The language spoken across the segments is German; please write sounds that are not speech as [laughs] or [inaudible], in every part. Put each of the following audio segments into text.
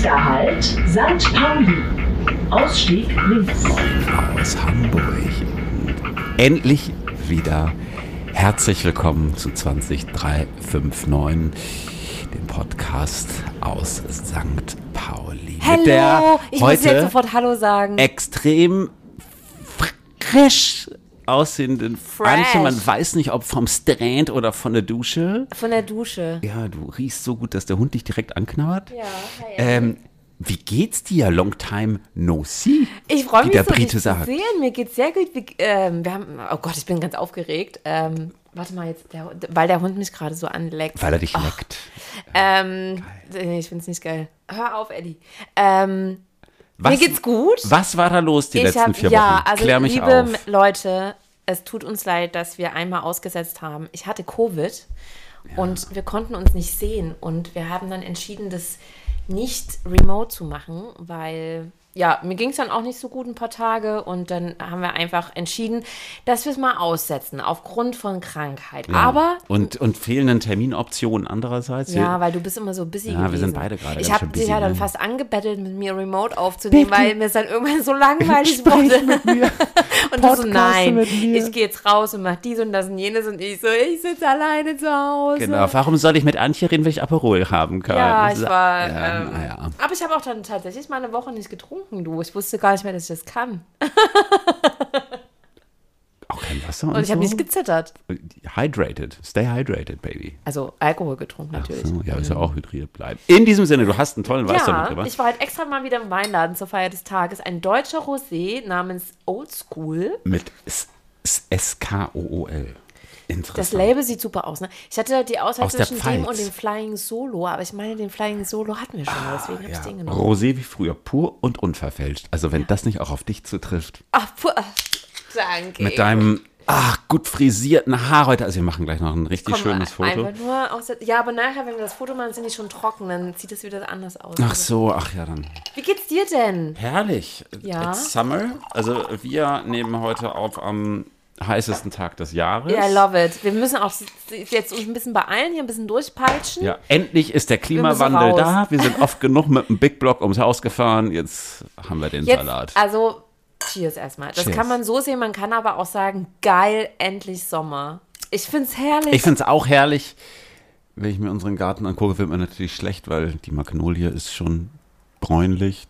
Nächster Halt, St. Pauli. Ausstieg links. aus Hamburg. Endlich wieder herzlich willkommen zu 20359, dem Podcast aus St. Pauli. Hallo, Mit der ich muss jetzt heute sofort Hallo sagen. extrem frisch aussehenden. Antje. Man weiß nicht, ob vom Strand oder von der Dusche. Von der Dusche. Ja, du riechst so gut, dass der Hund dich direkt anknabbert. Ja, hi. Ähm, wie geht's dir? Long time no see. ich freue mich der so, Brite dich zu sagt. sehen. Mir geht's sehr gut. Wir, ähm, wir haben, oh Gott, ich bin ganz aufgeregt. Ähm, warte mal jetzt, der, weil der Hund mich gerade so anleckt. Weil er dich Ach, leckt. Ähm, nee, ich find's nicht geil. Hör auf, Eddie. Ähm, Was, mir geht's gut. Was war da los die ich letzten hab, vier ja, Wochen? also Klär mich liebe auf. Leute, es tut uns leid, dass wir einmal ausgesetzt haben. Ich hatte Covid und wir konnten uns nicht sehen und wir haben dann entschieden, das nicht remote zu machen, weil ja, mir ging es dann auch nicht so gut ein paar Tage und dann haben wir einfach entschieden, dass wir es mal aussetzen aufgrund von Krankheit. Ja. Aber und, und fehlenden Terminoptionen andererseits. ja, weil du bist immer so busy Ja, gewesen. wir sind beide gerade Ich habe dich ja dann ne? fast angebettelt, mit mir remote aufzunehmen, weil mir es dann irgendwann so [laughs] langweilig wurde. [laughs] und du so, nein, mit mir. ich gehe jetzt raus und mach dies und das und jenes und ich so, ich sitze alleine zu Hause. Genau, warum soll ich mit Antje reden, wenn ich Aperol haben kann? Ja, ich war. Ja, ähm, naja. Aber ich habe auch dann tatsächlich mal eine Woche nicht getrunken, du. Ich wusste gar nicht mehr, dass ich das kann. [laughs] Auch kein Wasser und, Und ich habe so? nicht gezittert. Hydrated. Stay hydrated, baby. Also Alkohol getrunken natürlich. So, ja, ist ja auch hydriert bleiben. In diesem Sinne, du hast einen tollen Weißwein Ja, mitgebracht. ich war halt extra mal wieder im Weinladen zur Feier des Tages. Ein deutscher Rosé namens Old School. Mit S- S- S-K-O-O-L. Interessant. Das Label sieht super aus, ne? Ich hatte die Auswahl Aus zwischen dem und dem Flying Solo, aber ich meine, den Flying Solo hatten wir schon, deswegen habe ich ja. den genommen. Rosé wie früher, pur und unverfälscht. Also wenn das nicht auch auf dich zutrifft. Ach, puh, ach, danke. Mit deinem, ach, gut frisierten Haar heute. Also wir machen gleich noch ein richtig Komm, schönes Foto. Aus ja, aber nachher, wenn wir das Foto machen, sind die schon trocken, dann sieht es wieder anders aus. Ach so, ach ja, dann. Wie geht's dir denn? Herrlich. Ja. It's Summer. Also wir nehmen heute auf am heißesten Tag des Jahres. Ja, I love it. Wir müssen auch jetzt uns ein bisschen beeilen, hier ein bisschen durchpeitschen. Ja, endlich ist der Klimawandel raus. da. Wir sind oft genug mit dem Big Block ums Haus gefahren. Jetzt haben wir den Jetzt, Salat. also, cheers erstmal. Das Cheers. kann man so sehen, man kann aber auch sagen, geil, endlich Sommer. Ich find's herrlich. Ich finde es auch herrlich. Wenn ich mir unseren Garten angucke, wird mir natürlich schlecht, weil die Magnolie ist schon bräunlich.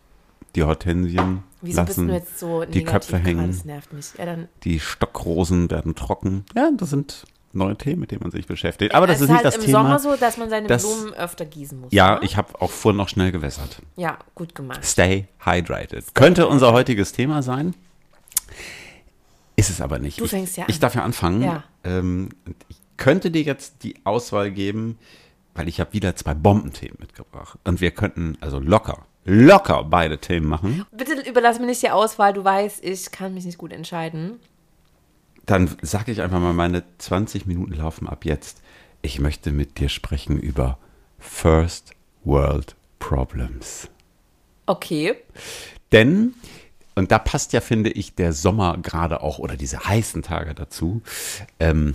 Die Hortensien Wieso bist lassen du jetzt so die Köpfe hängen. Das nervt mich. Ja, dann Die Stockrosen werden trocken. Ja, das sind neue Themen, mit denen man sich beschäftigt. Aber das es ist nicht halt das im Thema. Sommer so, dass man seine Das- Blumen öfter gießen muss. ja, ne? ich habe auch vorhin noch schnell gewässert. Ja, gut gemacht. Stay hydrated. Könnte unser heutiges Thema sein. Ist es aber nicht. Du ich, fängst ja Ich an. darf ja anfangen. Ja. Ähm, ich könnte dir jetzt die Auswahl geben, weil ich habe wieder zwei Bombenthemen mitgebracht. Und wir könnten also locker, locker beide Themen machen. Bitte überlass mir nicht die Auswahl. Du weißt, ich kann mich nicht gut entscheiden. Dann sage ich einfach mal, meine 20 Minuten laufen ab jetzt. Ich möchte mit dir sprechen über First World Problems. Okay. Denn, und da passt ja, finde ich, der Sommer gerade auch oder diese heißen Tage dazu. Ähm,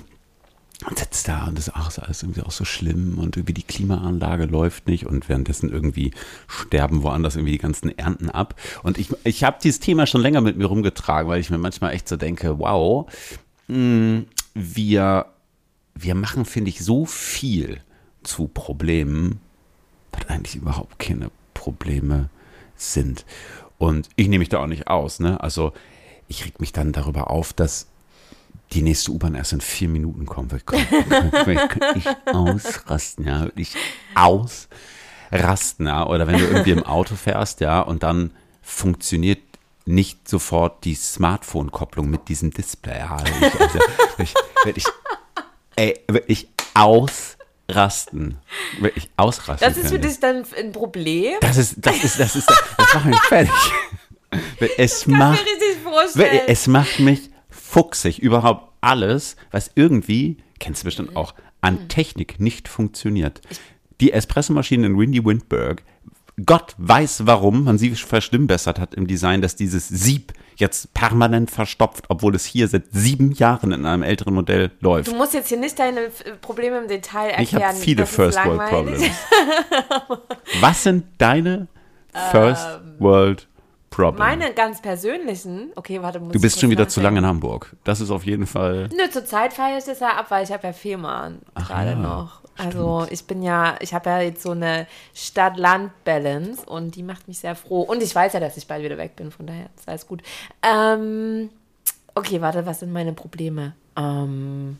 man sitzt da und das ist, ach, ist alles irgendwie auch so schlimm und irgendwie die Klimaanlage läuft nicht und währenddessen irgendwie sterben woanders irgendwie die ganzen Ernten ab. Und ich, ich habe dieses Thema schon länger mit mir rumgetragen, weil ich mir manchmal echt so denke, wow, mh, wir, wir machen, finde ich, so viel zu Problemen, was eigentlich überhaupt keine Probleme sind. Und ich nehme mich da auch nicht aus. Ne? Also ich reg mich dann darüber auf, dass die nächste U-Bahn erst in vier Minuten kommt. [laughs] Ich könnte ich ausrasten, ja, wirklich ausrasten, ja. Oder wenn du irgendwie im Auto fährst, ja, und dann funktioniert nicht sofort die Smartphone-Kopplung mit diesem Display. Ja, ich, also, ich, wirklich, ey, wirklich ausrasten. Wirklich ausrasten. Das ist für dich dann ein Problem? Das ist, das ist, das ist, das macht mich fertig. [laughs] Es Kann macht, ich es macht mich fuchsig. Überhaupt alles, was irgendwie, kennst du bestimmt auch, an Technik nicht funktioniert. Die Espressomaschine in Windy Windberg, Gott weiß warum man sie verschlimmbessert hat im Design, dass dieses Sieb jetzt permanent verstopft, obwohl es hier seit sieben Jahren in einem älteren Modell läuft. Du musst jetzt hier nicht deine äh, Probleme im Detail erklären. Ich habe viele First World. Problems. [laughs] Was sind deine First World Problem. Meine ganz persönlichen, okay, warte, muss du bist schon wieder zu lange in nachdenken. Hamburg. Das ist auf jeden Fall. Nö, zur Zeit feiere ich das ja ab, weil ich habe ja Fehmarn gerade ja, noch. Also ich bin ja, ich habe ja jetzt so eine Stadt-Land-Balance und die macht mich sehr froh. Und ich weiß ja, dass ich bald wieder weg bin, von daher ist alles gut. Ähm, okay, warte, was sind meine Probleme? Ähm,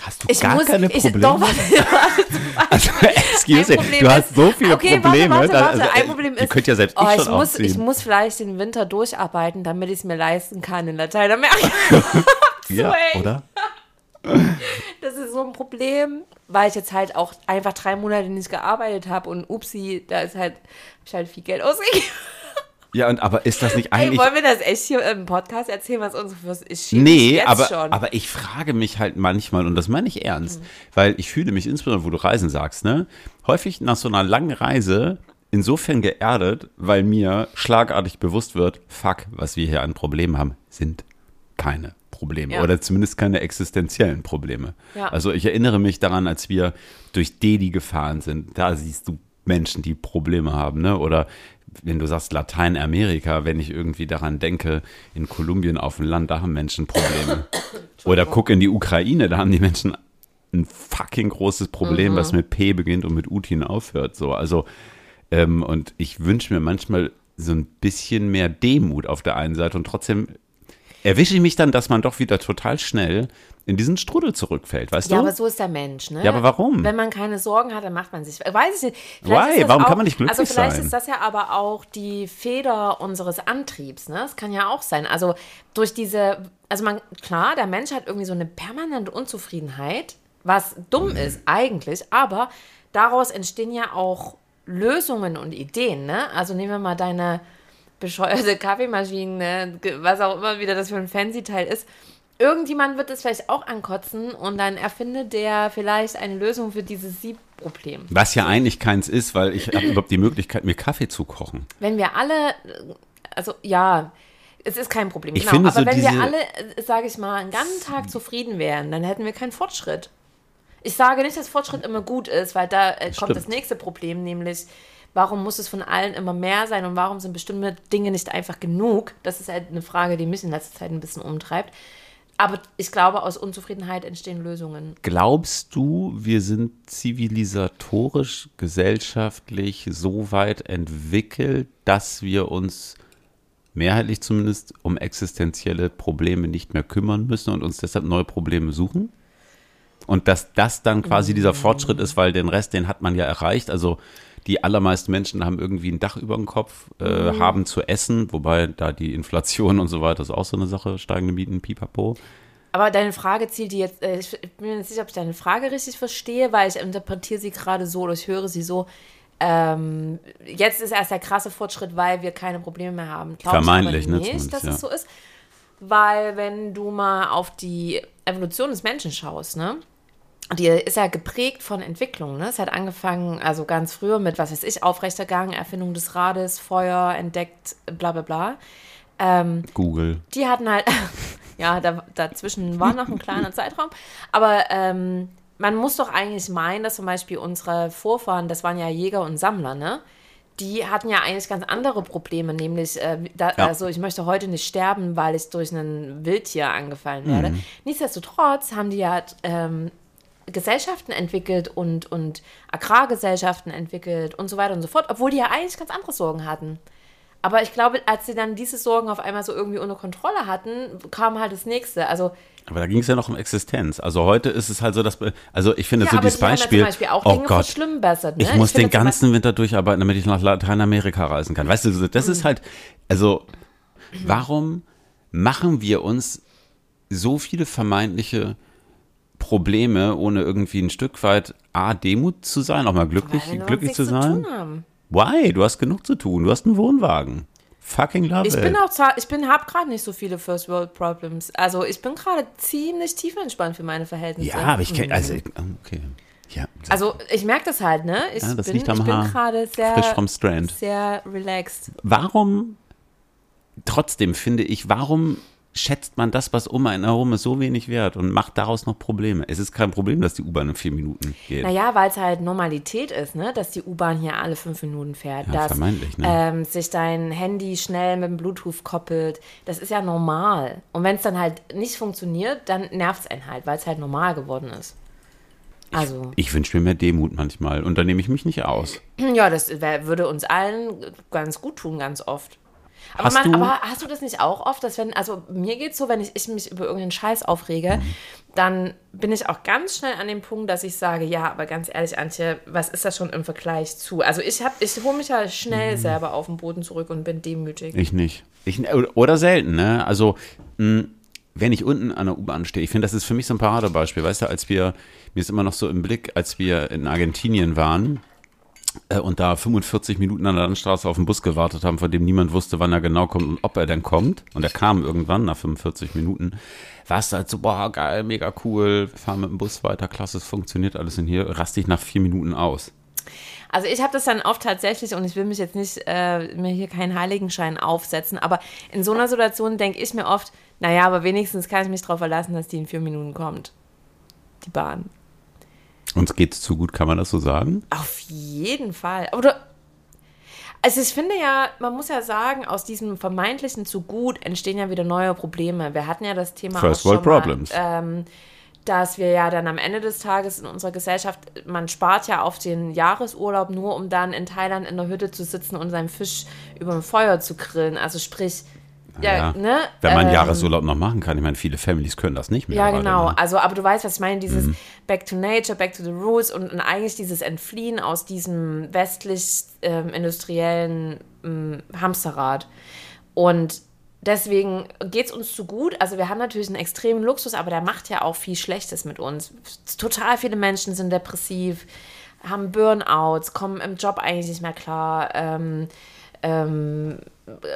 Hast du ich gar muss, keine ich, Probleme? Doch, [laughs] warte, warte, also, [laughs] excuse me, du hast so viele okay, Probleme. Warte, warte, warte. also, Ein äh, Problem ist, könnt ja selbst oh, ich ich, muss, ich muss vielleicht den Winter durcharbeiten, damit ich es mir leisten kann in Lateinamerika. [laughs] ja, oder? Das ist so ein Problem, weil ich jetzt halt auch einfach drei Monate nicht gearbeitet habe und upsi, da ist halt, hab ich halt viel Geld ausgegeben. Ja, und aber ist das nicht Ey, eigentlich. wollen wir das echt hier im Podcast erzählen, was unsere Fürst ist? Nee, jetzt aber, schon. aber ich frage mich halt manchmal, und das meine ich ernst, weil ich fühle mich insbesondere, wo du Reisen sagst, ne, häufig nach so einer langen Reise insofern geerdet, weil mir schlagartig bewusst wird, fuck, was wir hier an Problemen haben, sind keine Probleme Ja. oder zumindest keine existenziellen Probleme. Ja. Also ich erinnere mich daran, als wir durch Delhi gefahren sind, da siehst du Menschen, die Probleme haben, ne? Oder wenn du sagst Lateinamerika, wenn ich irgendwie daran denke, in Kolumbien auf dem Land, da haben Menschen Probleme. [coughs] Oder guck in die Ukraine, da haben die Menschen ein fucking großes Problem, was mit P beginnt und mit Utin aufhört. So, also ähm, und ich wünsche mir manchmal so ein bisschen mehr Demut auf der einen Seite und trotzdem erwische ich mich dann, dass man doch wieder total schnell in diesen Strudel zurückfällt, weißt ja, du? aber so ist der Mensch, ne? Ja, aber warum? Wenn man keine Sorgen hat, dann macht man sich. Weiß ich nicht. Vielleicht Why? Warum auch, kann man nicht glücklich Also vielleicht sein? ist das ja aber auch die Feder unseres Antriebs, ne? Das kann ja auch sein. Also durch diese, also man, klar, der Mensch hat irgendwie so eine permanente Unzufriedenheit, was dumm ist eigentlich, aber daraus entstehen ja auch Lösungen und Ideen, ne? Also nehmen wir mal deine bescheuerte Kaffeemaschine, ge- was auch immer wieder das für ein Fancy-Teil ist. Irgendjemand wird es vielleicht auch ankotzen und dann erfindet der vielleicht eine Lösung für dieses Siebproblem. Was ja eigentlich keins ist, weil ich habe [laughs] überhaupt die Möglichkeit, mir Kaffee zu kochen. Wenn wir alle, also ja, es ist kein Problem, Ich genau. finde aber so wenn wir alle, sage ich mal, einen ganzen Tag zufrieden wären, dann hätten wir keinen Fortschritt. Ich sage nicht, dass Fortschritt immer gut ist, weil da äh, kommt Stimmt. das nächste Problem, nämlich warum muss es von allen immer mehr sein und warum sind bestimmte Dinge nicht einfach genug? Das ist halt eine Frage, die mich in letzter Zeit ein bisschen umtreibt. Aber ich glaube, aus Unzufriedenheit entstehen Lösungen. Glaubst du, wir sind zivilisatorisch, gesellschaftlich so weit entwickelt, dass wir uns mehrheitlich zumindest um existenzielle Probleme nicht mehr kümmern müssen und uns deshalb neue Probleme suchen? Und dass das dann quasi dieser Fortschritt ist, weil den Rest, den hat man ja erreicht. Also die allermeisten Menschen haben irgendwie ein Dach über dem Kopf, äh, haben zu essen, wobei da die Inflation und so weiter ist auch so eine Sache, steigende Mieten, pipapo. Aber deine Frage zielt die jetzt, äh, ich bin mir nicht sicher, ob ich deine Frage richtig verstehe, weil ich interpretiere sie gerade so oder ich höre sie so. Ähm, jetzt ist erst der krasse Fortschritt, weil wir keine Probleme mehr haben. Glaub Vermeintlich, ich ne, aber nicht, zumindest, dass ja. es so ist. Weil wenn du mal auf die Evolution des Menschen schaust, ne? Die ist ja geprägt von Entwicklung. Ne? Es hat angefangen, also ganz früher mit, was weiß ich, Aufrechtergang, Erfindung des Rades, Feuer, entdeckt, bla bla bla. Ähm, Google. die hatten halt, [laughs] ja, da, dazwischen war noch ein kleiner [laughs] Zeitraum, aber ähm, man muss doch eigentlich meinen, dass zum Beispiel unsere Vorfahren, das waren ja Jäger und Sammler, ne? Die hatten ja eigentlich ganz andere Probleme, nämlich, äh, da, Ja. also ich möchte heute nicht sterben, weil ich durch ein Wildtier angefallen werde. Mhm. Nichtsdestotrotz haben die ja ähm, Gesellschaften entwickelt und, und Agrargesellschaften entwickelt und so weiter und so fort, obwohl die ja eigentlich ganz andere Sorgen hatten. Aber ich glaube, als sie dann diese Sorgen auf einmal so irgendwie unter Kontrolle hatten, kam halt das nächste. Also, Aber da ging es ja noch um Existenz. Also heute ist es halt so, dass, also ich finde ja, so dieses die Beispiel, zum Beispiel auch oh Dinge Gott, verschlimmbessert. Ne? ich muss finde den ganzen Winter durcharbeiten, damit ich nach Lateinamerika reisen kann. Weißt du, das Mhm. ist halt, also warum machen wir uns so viele vermeintliche Probleme, ohne irgendwie ein Stück weit A, Demut zu sein, auch mal glücklich, glücklich zu sein? tun haben. Why? Du hast genug zu tun. Du hast einen Wohnwagen. Fucking love Ich it. bin auch ich bin, habe gerade nicht so viele First World Problems. Also ich bin gerade ziemlich tief entspannt für meine Verhältnisse. ja, aber ich kenne, Mhm. also, okay. Ja, Also ich merke das halt, ne? Ich Ja, das bin, liegt am ich bin gerade sehr, Frisch vom Strand. sehr relaxed. warum, trotzdem finde ich, warum schätzt man das, was um einen herum ist, so wenig wert und macht daraus noch Probleme. Es ist kein Problem, dass die U-Bahn in vier Minuten geht. Naja, weil es halt Normalität ist, ne? dass die U-Bahn hier alle fünf Minuten fährt. Ja, dass vermeintlich, ne? ähm, sich dein Handy schnell mit dem Bluetooth koppelt. Das ist ja normal. Und wenn es dann halt nicht funktioniert, dann nervt es einen halt, weil es halt normal geworden ist. Also, Ich wünsche mir mehr Demut manchmal und da nehme ich mich nicht aus. ja, das wär, würde uns allen ganz gut tun, ganz oft. Aber, Hast man, du- aber hast du das nicht auch oft, dass wenn, also mir geht es so, wenn ich, ich mich über irgendeinen Scheiß aufrege, Mhm. dann bin ich auch ganz schnell an dem Punkt, dass ich sage, ja, aber ganz ehrlich, Antje, was ist das schon im Vergleich zu? Also ich habe, ich hole mich ja schnell Mhm. selber auf den Boden zurück und bin demütig. Ich nicht. Ich, oder selten, ne? Also, mh, wenn ich unten an der U-Bahn stehe, ich finde, das ist für mich so ein Paradebeispiel. Weißt du, als wir, mir ist immer noch so im Blick, als wir in Argentinien waren und da 45 Minuten an der Landstraße auf den Bus gewartet haben, von dem niemand wusste, wann er genau kommt und ob er denn kommt. Und er kam irgendwann nach 45 Minuten. War es halt so, boah, geil, mega cool, wir fahren mit dem Bus weiter, klasse, es funktioniert alles in hier, raste ich nach vier Minuten aus. Also ich habe das dann oft tatsächlich und ich will mich jetzt nicht äh, mir hier keinen Heiligenschein aufsetzen, aber in so einer Situation denke ich mir oft, naja, aber wenigstens kann ich mich darauf verlassen, dass die in vier Minuten kommt. Die Bahn. Uns geht's zu gut, kann man das so sagen? Auf jeden Fall. Oder also ich finde ja, man muss ja sagen, aus diesem vermeintlichen zu gut entstehen ja wieder neue Probleme. Wir hatten ja das Thema First auch world schon mal, problems. ähm, dass wir ja dann am Ende des Tages in unserer Gesellschaft, man spart ja auf den Jahresurlaub nur, um dann in Thailand in der Hütte zu sitzen und seinen Fisch über dem Feuer zu grillen. Also sprich, ja, Ja. ne? Wenn man ähm, Jahresurlaub noch machen kann. Ich meine, viele Families können das nicht mehr. ja, genau. ne? Also, aber du weißt, was ich meine, dieses Back to Nature, Back to the Roots und, und eigentlich dieses Entfliehen aus diesem westlich ähm, industriellen ähm, Hamsterrad. Und deswegen geht es uns zu gut. Also wir haben natürlich einen extremen Luxus, aber der macht ja auch viel Schlechtes mit uns. Total viele Menschen sind depressiv, haben Burnouts, kommen im Job eigentlich nicht mehr klar. Ähm, ähm,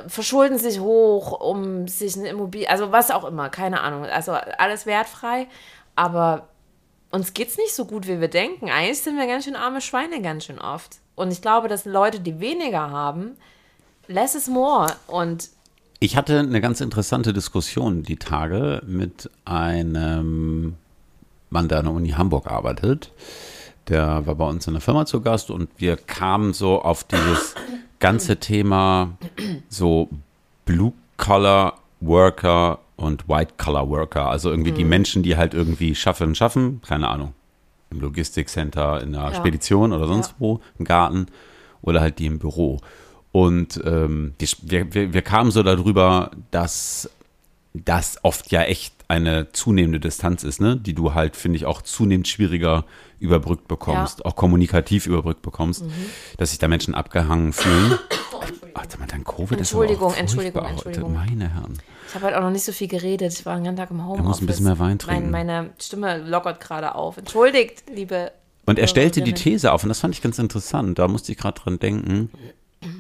verschulden sich hoch, um sich eine Immobilie, also was auch immer, keine Ahnung. Also alles wertfrei, aber uns geht's nicht so gut, wie wir denken. Eigentlich sind wir ganz schön arme Schweine ganz schön oft. Und ich glaube, dass Leute, die weniger haben, less is more. Und Ich hatte eine ganz interessante Diskussion die Tage mit einem Mann, der an der Uni Hamburg arbeitet. Der war bei uns in der Firma zu Gast und wir kamen so auf dieses ganze Thema so Blue-Collar Worker und White-Collar Worker. Also irgendwie die Menschen, die halt irgendwie schaffen, schaffen, keine Ahnung, im Logistikcenter, in der Ja. Spedition oder sonst Ja. wo, im Garten oder halt die im Büro. Und ähm, die, wir, wir, wir kamen so darüber, dass das oft ja echt eine zunehmende Distanz ist, ne? die du halt, finde ich, auch zunehmend schwieriger überbrückt bekommst, Ja. auch kommunikativ überbrückt bekommst, Mhm. dass sich da Menschen abgehangen fühlen. [coughs] Warte mal, dein Covid ist Entschuldigung, auch Entschuldigung. Entschuldigung. Meine Herren. ich habe heute auch noch nicht so viel geredet. Ich war den ganzen Tag im Homeoffice. muss ein bisschen mehr Wein trinken. Mein, meine Stimme lockert gerade auf. Entschuldigt, liebe. Und er stellte die. These auf, und das fand ich ganz interessant, da musste ich gerade dran denken,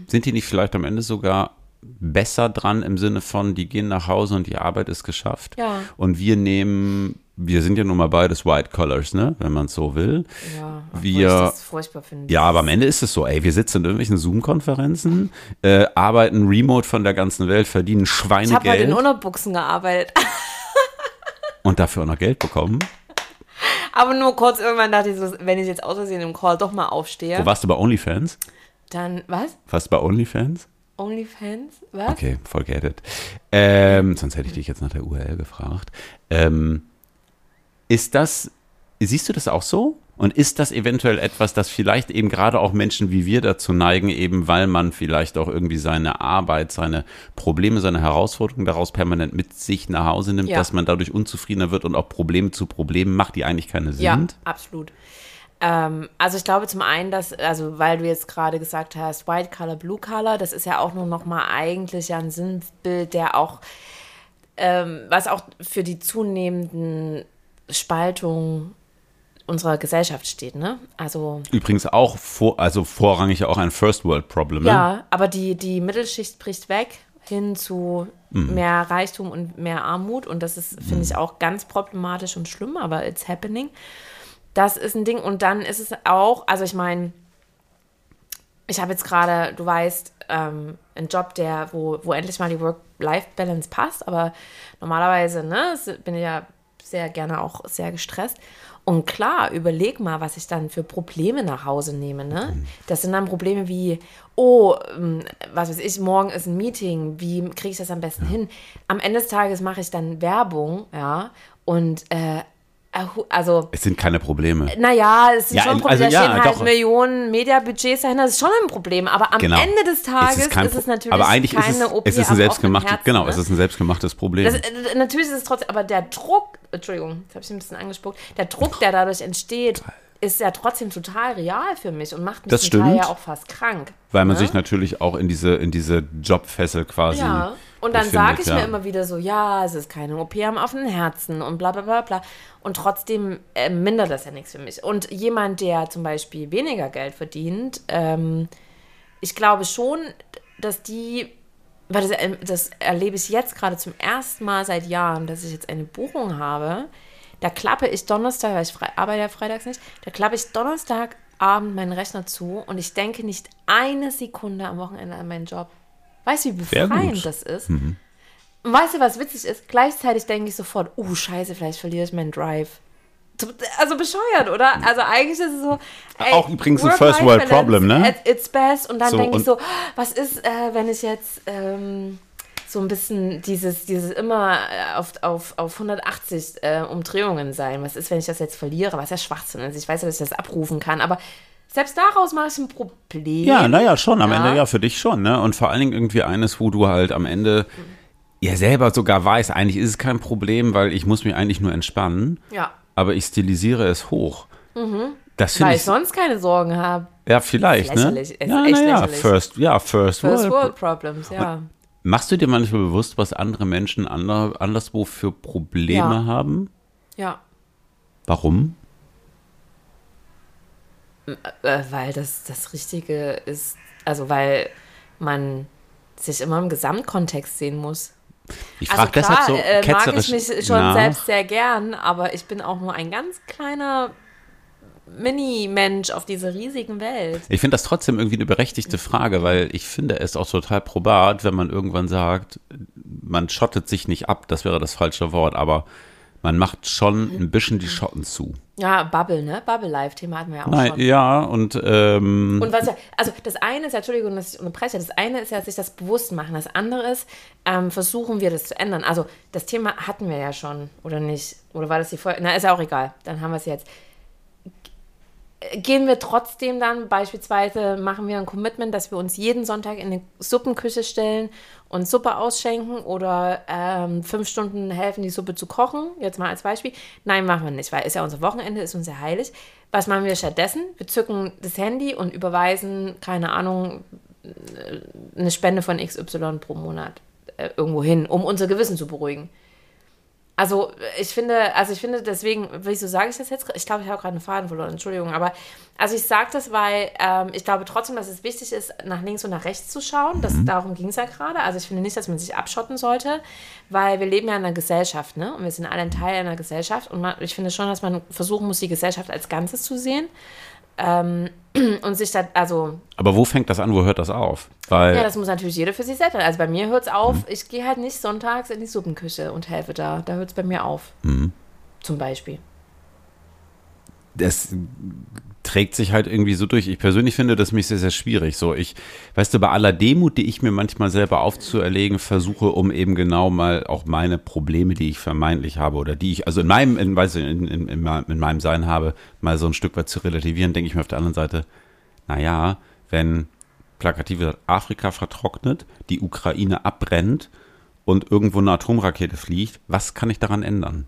sind die nicht vielleicht am Ende sogar besser dran im Sinne von, die gehen nach Hause und die Arbeit ist geschafft. Ja. Und wir nehmen, wir sind ja nun mal beides White Collars, ne, wenn man es so will. Ja, Wir- ich das furchtbar finde. Ja, aber am Ende ist es so, ey, wir sitzen in irgendwelchen Zoom-Konferenzen, äh, arbeiten remote von der ganzen Welt, verdienen ich habe Schweinegeld in Unterbuchsen gearbeitet. [laughs] und dafür auch noch Geld bekommen. Aber nur kurz irgendwann dachte ich so, wenn ich jetzt aus Versehen im Call doch mal aufstehe, Wo warst du bei OnlyFans? dann, was? Warst du bei OnlyFans? OnlyFans? Was? Okay, forget it. Ähm, sonst hätte ich dich jetzt nach der URL gefragt. Ähm, ist das, siehst du das auch so? Und ist das eventuell etwas, das vielleicht eben gerade auch Menschen wie wir dazu neigen, eben weil man vielleicht auch irgendwie seine Arbeit, seine Probleme, seine Herausforderungen daraus permanent mit sich nach Hause nimmt, Ja. dass man dadurch unzufriedener wird und auch Probleme zu Problemen macht, die eigentlich keine Ja, sind? absolut. Ähm, also ich glaube zum einen, dass, also weil du jetzt gerade gesagt hast, White Color, Blue Color, das ist ja auch nur noch mal eigentlich ja ein Sinnbild, der auch, ähm, was auch für die zunehmenden Spaltungen unserer Gesellschaft steht, ne? Also Übrigens auch vor, also vorrangig auch ein First World Problem. Ne? ja, aber die, die Mittelschicht bricht weg hin zu Mhm. mehr Reichtum und mehr Armut. Und das ist, finde ich, auch ganz problematisch und schlimm, aber it's happening. Das ist ein Ding. Und dann ist es auch, also ich meine, ich habe jetzt gerade, du weißt, ähm, einen Job, der, wo, wo endlich mal die Work-Life-Balance passt, aber normalerweise, ne, bin ich ja sehr gerne auch sehr gestresst. Und klar, überleg mal, was ich dann für Probleme nach Hause nehme. Ne? Mhm. Das sind dann Probleme wie, oh, ähm, was weiß ich, morgen ist ein Meeting, wie kriege ich das am besten hin? Am Ende des Tages mache ich dann Werbung, ja, und äh, also. Es sind keine Probleme. Naja, es sind ja, schon Probleme. Also, da ja, stehen halt doch. Medianen Mediabudgets dahinter. Das ist schon ein Problem. Aber am Genau. Ende des Tages Es ist, es natürlich aber eigentlich keine ist es, OP es ist ein selbstgemachtes, genau, ne? es ist ein selbstgemachtes Problem. Das, äh, natürlich ist es trotzdem, aber der Druck, Entschuldigung, jetzt habe ich ein bisschen angespuckt, der Druck, der dadurch entsteht, ist ja trotzdem total real für mich und macht mich Das stimmt. ja auch fast krank. weil man ne? sich natürlich auch in diese, in diese Jobfessel quasi. Ja, und dann sage ich ja. mir immer wieder so, ja, es ist keine OP am offenen Herzen und bla bla bla bla. Und trotzdem äh, mindert das ja nichts für mich. Und jemand, der zum Beispiel weniger Geld verdient, ähm, ich glaube schon, dass die, weil das, äh, das erlebe ich jetzt gerade zum ersten Mal seit Jahren, dass ich jetzt eine Buchung habe. Da klappe ich Donnerstag, weil ich frei, arbeite ja freitags nicht, da klappe ich Donnerstagabend meinen Rechner zu und ich denke nicht eine Sekunde am Wochenende an meinen Job. Weißt du, wie befreiend das ist? Und weißt du, was witzig ist? Gleichzeitig denke ich sofort, oh, scheiße, vielleicht verliere ich meinen Drive. Also bescheuert, oder? Also eigentlich ist es so. ey, Auch übrigens ein First World Problem, ne? At its best. Und dann So, denke ich so, was ist, äh, wenn ich jetzt ähm, so ein bisschen dieses, dieses immer äh, auf, auf, auf 180 äh, Umdrehungen sein? Was ist, wenn ich das jetzt verliere? Was ja Schwachsinn ist. Ich weiß ja, dass ich das abrufen kann, aber selbst daraus mache ich ein Problem. Ja, naja, schon, am Ja. Ende ja für dich schon, ne? Und vor allen Dingen irgendwie eines, wo du halt am Ende ja selber sogar weißt, eigentlich ist es kein Problem, weil ich muss mich eigentlich nur entspannen, Ja. Aber ich stilisiere es hoch. Das finde Weil ich, ich sonst keine Sorgen habe. ja vielleicht, ne? Ja, lächerlich. first, ja, first, First world. World Problems, ja. Machst du dir manchmal bewusst, was andere Menschen ander, anderswo für Probleme Ja. haben? Ja. Warum? Äh, weil das das Richtige ist, also weil man sich immer im Gesamtkontext sehen muss. Ich Also frage deshalb so äh, mag ich ketzerisch mich schon nach. selbst sehr gern, aber ich bin auch nur ein ganz kleiner Mini-Mensch auf dieser riesigen Welt. Ich finde das trotzdem irgendwie eine berechtigte Frage, weil ich finde es auch total probat, wenn man irgendwann sagt, man schottet sich nicht ab, das wäre das falsche Wort, aber man macht schon ein bisschen die Schotten zu. Ja, Bubble, ne? Bubble-Life-Thema hatten wir ja auch Nein, schon. ja, und ähm, Und was ja, also das eine ist ja, Entschuldigung, dass ich unterbreche, das eine ist ja, sich das bewusst machen. Das andere ist, ähm, versuchen wir das zu ändern. Also das Thema hatten wir ja schon, oder nicht? Oder war das die Folge? Na, ist ja auch egal. Dann haben wir es jetzt. Gehen wir trotzdem dann, beispielsweise machen wir ein Commitment, dass wir uns jeden Sonntag in eine Suppenküche stellen und Suppe ausschenken oder ähm, fünf Stunden helfen, die Suppe zu kochen, jetzt mal als Beispiel. Nein, machen wir nicht, weil ist ja unser Wochenende, ist uns ja heilig. Was machen wir stattdessen? Wir zücken das Handy und überweisen, keine Ahnung, eine Spende von XY pro Monat äh, irgendwo hin, um unser Gewissen zu beruhigen. Also ich finde, also ich finde deswegen, wieso sage ich das jetzt? Ich glaube, ich habe gerade einen Faden verloren, Entschuldigung, aber also ich sage das, weil ähm, ich glaube trotzdem, dass es wichtig ist, nach links und nach rechts zu schauen. Das, Darum ging es ja gerade. Also ich finde nicht, dass man sich abschotten sollte, weil wir leben ja in einer Gesellschaft, ne? Und wir sind alle ein Teil einer Gesellschaft. Und man, ich finde schon, dass man versuchen muss, die Gesellschaft als Ganzes zu sehen. Ähm, [clears throat] und sich da, also aber wo fängt das an, wo hört das auf? Weil ja, das muss natürlich jeder für sich selbst. Also bei mir hört es auf, ich gehe halt nicht sonntags in die Suppenküche und helfe da. Da hört es bei mir auf. Zum Beispiel. das trägt sich halt irgendwie so durch. Ich persönlich finde das mich sehr, sehr schwierig. So, ich, weißt du, bei aller Demut, die ich mir manchmal selber aufzuerlegen versuche, um eben genau mal auch meine Probleme, die ich vermeintlich habe oder die ich, also in meinem, in, weiß ich, in, in, in, in meinem Sein habe, mal so ein Stück weit zu relativieren, denke ich mir auf der anderen Seite, naja, wenn plakativ gesagt Afrika vertrocknet, die Ukraine abbrennt und irgendwo eine Atomrakete fliegt, was kann ich daran ändern?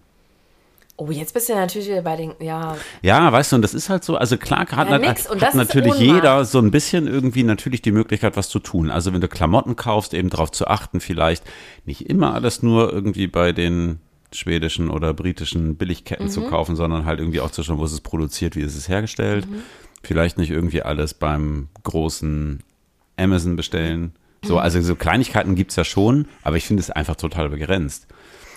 Oh, jetzt bist du ja natürlich wieder bei den, ja, Ja, weißt du, und das ist halt so, also klar hat, Ja, hat, nix, hat ist natürlich jeder so ein bisschen irgendwie natürlich die Möglichkeit, was zu tun. Also wenn du Klamotten kaufst, eben darauf zu achten, vielleicht nicht immer alles nur irgendwie bei den schwedischen oder britischen Billigketten Mhm. zu kaufen, sondern halt irgendwie auch zu schauen, wo ist es produziert, wie ist es hergestellt. Mhm. Vielleicht nicht irgendwie alles beim großen Amazon bestellen. Mhm. So, also so Kleinigkeiten gibt's ja schon, aber ich finde es einfach total begrenzt.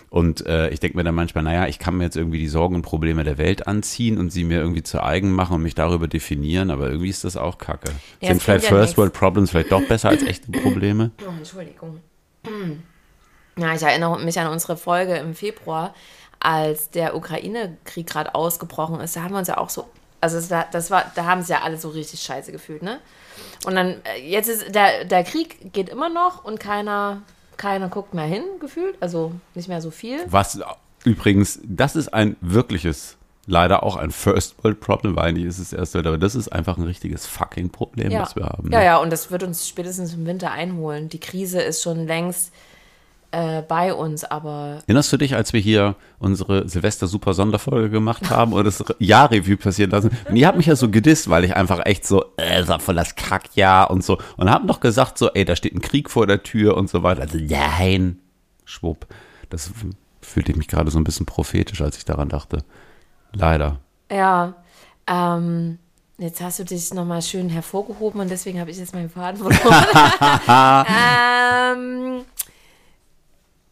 Und äh, ich denke mir dann manchmal, naja, ich kann mir jetzt irgendwie die Sorgen und Probleme der Welt anziehen und sie mir irgendwie zu eigen machen und mich darüber definieren, aber irgendwie ist das auch kacke. Ja, Sind vielleicht First. World Problems vielleicht doch besser als echte Probleme? [clears throat] Oh, Entschuldigung. Ja, ich erinnere mich an unsere Folge im Februar, als der Ukraine-Krieg gerade ausgebrochen ist. Da haben wir uns ja auch so, also das war, da haben sie ja alle so richtig scheiße gefühlt, ne? Und dann, äh, jetzt ist, der, der Krieg geht immer noch und keiner, keiner guckt mehr hin, gefühlt. Also nicht mehr so viel. Was übrigens, das ist ein wirkliches, leider auch ein First World Problem, weil eigentlich ist es erst, aber das ist einfach ein richtiges fucking Problem, Ja. was wir haben. ja, ne? ja, und das wird uns spätestens im Winter einholen. Die Krise ist schon längst äh, bei uns, aber Erinnerst du dich, als wir hier unsere Silvester-Super-Sonderfolge gemacht haben und das Jahrrevue passieren lassen? Und ihr habt mich ja so gedisst, weil ich einfach echt so, äh, war voll das Kackjahr und so. Und haben doch gesagt so, ey, da steht ein Krieg vor der Tür und so weiter. Also, nein, schwupp. Das fühlte ich mich gerade so ein bisschen prophetisch, als ich daran dachte. Leider. Ja, ähm, jetzt hast du dich nochmal schön hervorgehoben und deswegen habe ich jetzt meinen Faden verloren. [laughs] [laughs] ähm,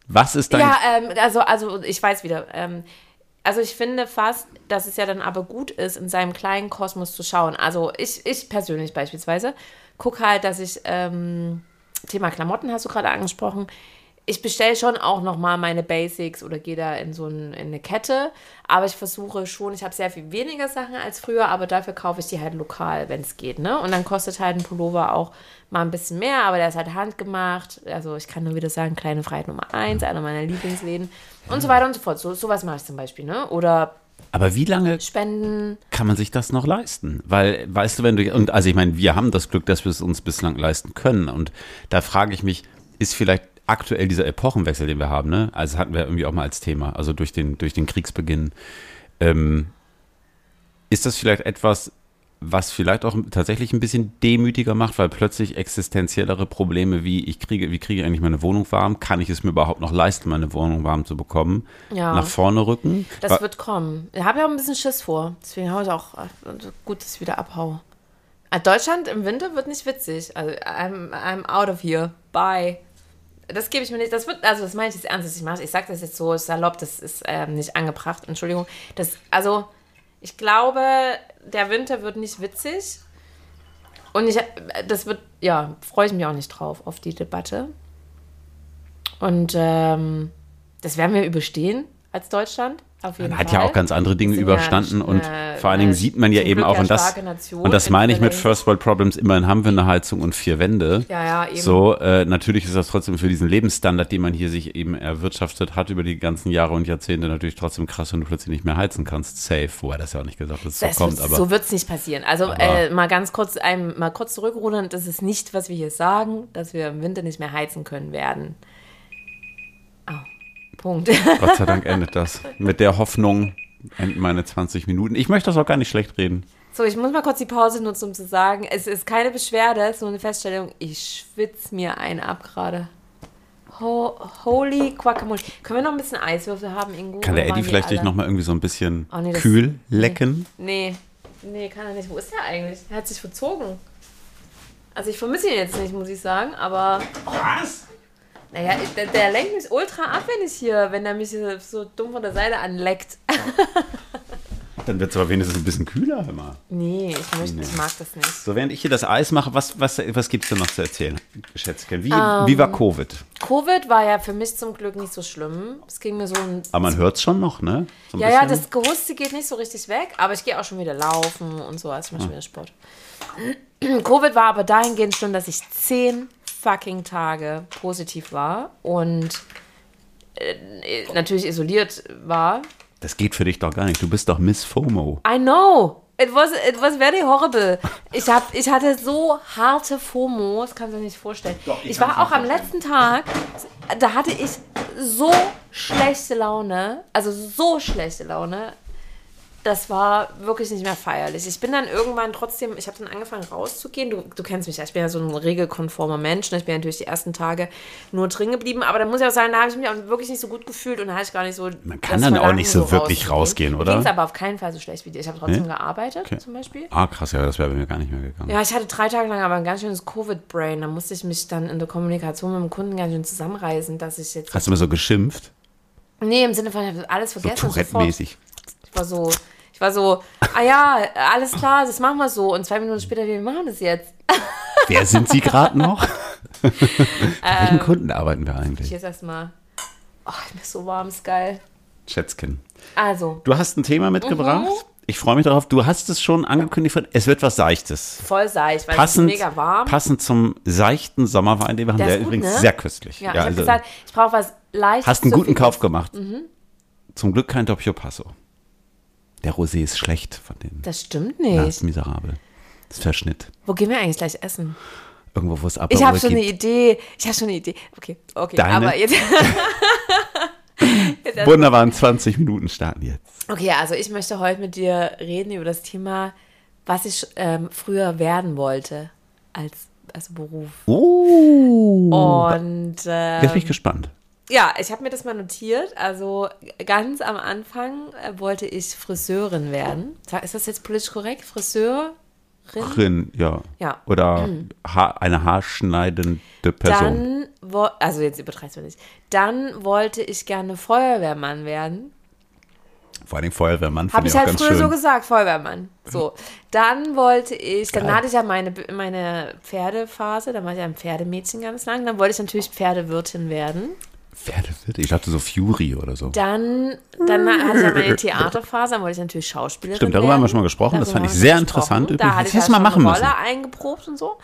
Was ist dein... ja, ähm, also, also ich weiß wieder. Ähm, also ich finde fast, dass es ja dann aber gut ist, in seinem kleinen Kosmos zu schauen. Also ich, ich persönlich beispielsweise gucke halt, dass ich, ähm, Thema Klamotten hast du gerade angesprochen, ich bestelle schon auch nochmal meine Basics oder gehe da in so ein, in eine Kette. Aber ich versuche schon, ich habe sehr viel weniger Sachen als früher, aber dafür kaufe ich die halt lokal, wenn es geht. Ne? Und dann kostet halt ein Pullover auch mal ein bisschen mehr, aber der ist halt handgemacht. Also ich kann nur wieder sagen, kleine Freiheit Nummer eins, einer meiner Lieblingsläden und so weiter und so fort. So, sowas mache ich zum Beispiel. Ne? Oder Aber wie lange Spenden. kann man sich das noch leisten? Weil, weißt du, wenn du, und also ich meine, wir haben das Glück, dass wir es uns bislang leisten können. Und da frage ich mich, ist vielleicht aktuell dieser Epochenwechsel, den wir haben, ne? Also hatten wir irgendwie auch mal als Thema, also durch den, durch den Kriegsbeginn. Ähm, ist das vielleicht etwas, was vielleicht auch tatsächlich ein bisschen demütiger macht, weil plötzlich existenziellere Probleme wie ich kriege, wie kriege ich eigentlich meine Wohnung warm? Kann ich es mir überhaupt noch leisten, meine Wohnung warm zu bekommen? Ja. Nach vorne rücken? Das Wa- wird kommen. Ich habe ja auch ein bisschen Schiss vor. Deswegen habe ich auch äh, gut, dass ich wieder abhau. Äh, Deutschland im Winter wird nicht witzig. Also I'm, I'm out of here. Bye. Das gebe ich mir nicht. Das wird, also das meine ich jetzt ernst, ich mache. Ich sage das jetzt so salopp, das ist ähm, nicht angebracht. Entschuldigung. Das, also ich glaube, der Winter wird nicht witzig. Und ich, das wird, ja, freue ich mich auch nicht drauf, auf die Debatte. Und ähm, das werden wir überstehen als Deutschland. Auf jeden Man hat Fall. ja auch ganz andere Dinge sind ja überstanden und eine- vor allen Dingen eine sieht man ja eben Glück auch, und das, Nation, und das meine ich mit First World Problems, immerhin haben wir eine Heizung und vier Wände. Ja, ja, eben. So, äh, natürlich ist das trotzdem für diesen Lebensstandard, den man hier sich eben erwirtschaftet hat über die ganzen Jahre und Jahrzehnte, natürlich trotzdem krass, wenn du plötzlich nicht mehr heizen kannst. Safe, wobei das ja auch nicht gesagt, dass es so Das kommt, wird, aber so wird es nicht passieren. Also äh, mal ganz kurz, ein, mal kurz zurückrudern, das ist nicht, was wir hier sagen, dass wir im Winter nicht mehr heizen können werden. Punkt. Gott sei Dank endet das. Mit der Hoffnung enden meine 20 Minuten. Ich möchte das auch gar nicht schlecht reden. So, ich muss mal kurz die Pause nutzen, um zu sagen, es ist keine Beschwerde, es ist nur eine Feststellung, ich schwitze mir einen ab gerade. Ho holy Guacamole. Können wir noch ein bisschen Eiswürfel haben, Ingo? Kann der Eddie die vielleicht dich nochmal irgendwie so ein bisschen Oh, nee, das- kühl lecken? Nee, nee, kann er nicht. Wo ist der eigentlich? Er hat sich verzogen. Also ich vermisse ihn jetzt nicht, muss ich sagen, aber... Was? Naja, der, der lenkt mich ultra ab, wenn ich hier, wenn er mich hier so dumm von der Seite anleckt. [laughs] Dann wird es aber wenigstens ein bisschen kühler immer. Nee, ich, möchte, ich mag das nicht. So, während ich hier das Eis mache, was, was, was gibt es denn noch zu erzählen, Schätzchen? Wie, Ähm. wie war Covid? Covid war ja für mich zum Glück nicht so schlimm. Es ging mir so ein... Aber man hört es schon noch, ne? So ja, ja, das Gehuste geht nicht so richtig weg, aber ich gehe auch schon wieder laufen und so, also ich mache schon wieder Sport. [clears throat] Covid war aber dahingehend schlimm, dass ich zehn fucking Tage positiv war und äh, natürlich isoliert war. Das geht für dich doch gar nicht. Du bist doch Miss FOMO. I know. It was, it was very horrible. Ich, hab, ich hatte so harte FOMO, das kannst du dir nicht vorstellen. Doch, ich ich war auch am letzten Tag, da hatte ich so schlechte Laune, also so schlechte Laune, das war wirklich nicht mehr feierlich. Ich bin dann irgendwann trotzdem, ich habe dann angefangen rauszugehen. Du, du kennst mich ja, ich bin ja so ein regelkonformer Mensch. ne? Ich bin natürlich die ersten Tage nur drin geblieben. Aber da muss ich auch sagen, da habe ich mich auch wirklich nicht so gut gefühlt und da hatte ich gar nicht so. Man kann dann auch nicht so wirklich rausgehen, oder? Ging es aber auf keinen Fall so schlecht wie dir. Ich habe trotzdem Nee? gearbeitet, zum Beispiel. Ah, krass, ja, das wäre bei mir gar nicht mehr gegangen. Ja, ich hatte drei Tage lang aber ein ganz schönes Covid-Brain. Da musste ich mich dann in der Kommunikation mit dem Kunden ganz schön zusammenreißen, dass ich jetzt. Hast du mir so geschimpft? Nee, im Sinne von, ich habe alles So vergessen. sofort. Tourette-mäßig. Ich war so, ich war so, ah ja, alles klar, das machen wir so. Und zwei Minuten später, wir machen das jetzt. [laughs] Wer sind Sie gerade noch? [laughs] Ähm, welchen Kunden arbeiten wir Ich eigentlich? jetzt erstmal. Oh, mir ist so warm, ist geil. Schätzchen. Also, Du hast ein Thema mitgebracht. Mhm. Ich freue mich darauf. Du hast es schon angekündigt. Es wird was Seichtes. voll seicht, weil Passend, es ist mega warm. passend zum seichten Sommerwein, den wir haben. Der Der, ist ist gut, übrigens ne? sehr köstlich. ja, ich Ja, habe also, gesagt, ich brauche was leichtes. hast einen guten. Kauf gemacht. Mhm. Zum Glück kein Doppio Passo. Der Rosé ist schlecht von den. Das stimmt nicht. ist miserabel. Das ist Verschnitt. Wo gehen wir eigentlich gleich essen? Irgendwo, wo es Ich Aperol habe schon gibt. eine Idee. Ich habe schon eine Idee. Okay, okay. Deine? Aber jetzt. [laughs] [laughs] Wunderbaren 20 Minuten starten jetzt. okay, also ich möchte heute mit dir reden über das Thema, was ich ähm, früher werden wollte als, als Beruf. Oh. Und Jetzt bin ich ähm, gespannt. Ja, ich habe mir das mal notiert. Also ganz am Anfang äh, wollte ich Friseurin werden. Ist das jetzt politisch korrekt? Friseurin? Drin, ja. Ja. Oder [clears throat] ha eine haarschneidende Person. Dann, also jetzt übertreibst du nicht. Dann wollte ich gerne Feuerwehrmann werden. Vor allem Feuerwehrmann Habe ich ich halt früher schön. so gesagt, Feuerwehrmann. So. Dann wollte ich, dann Geil. hatte ich ja meine, meine Pferdephase, dann war ich ja ein Pferdemädchen ganz lang. Dann wollte ich natürlich Pferdewirtin werden. Pferdewirt? Ich dachte so Fury oder so. Dann, dann hatte ich meine Theaterphase, dann wollte ich natürlich Schauspielerin Stimmt, darüber werden. haben wir schon mal gesprochen. Das Darüber fand ich sehr interessant übrigens. Da hatte Das ich du mal machen eine Rolle müssen. eingeprobt und so.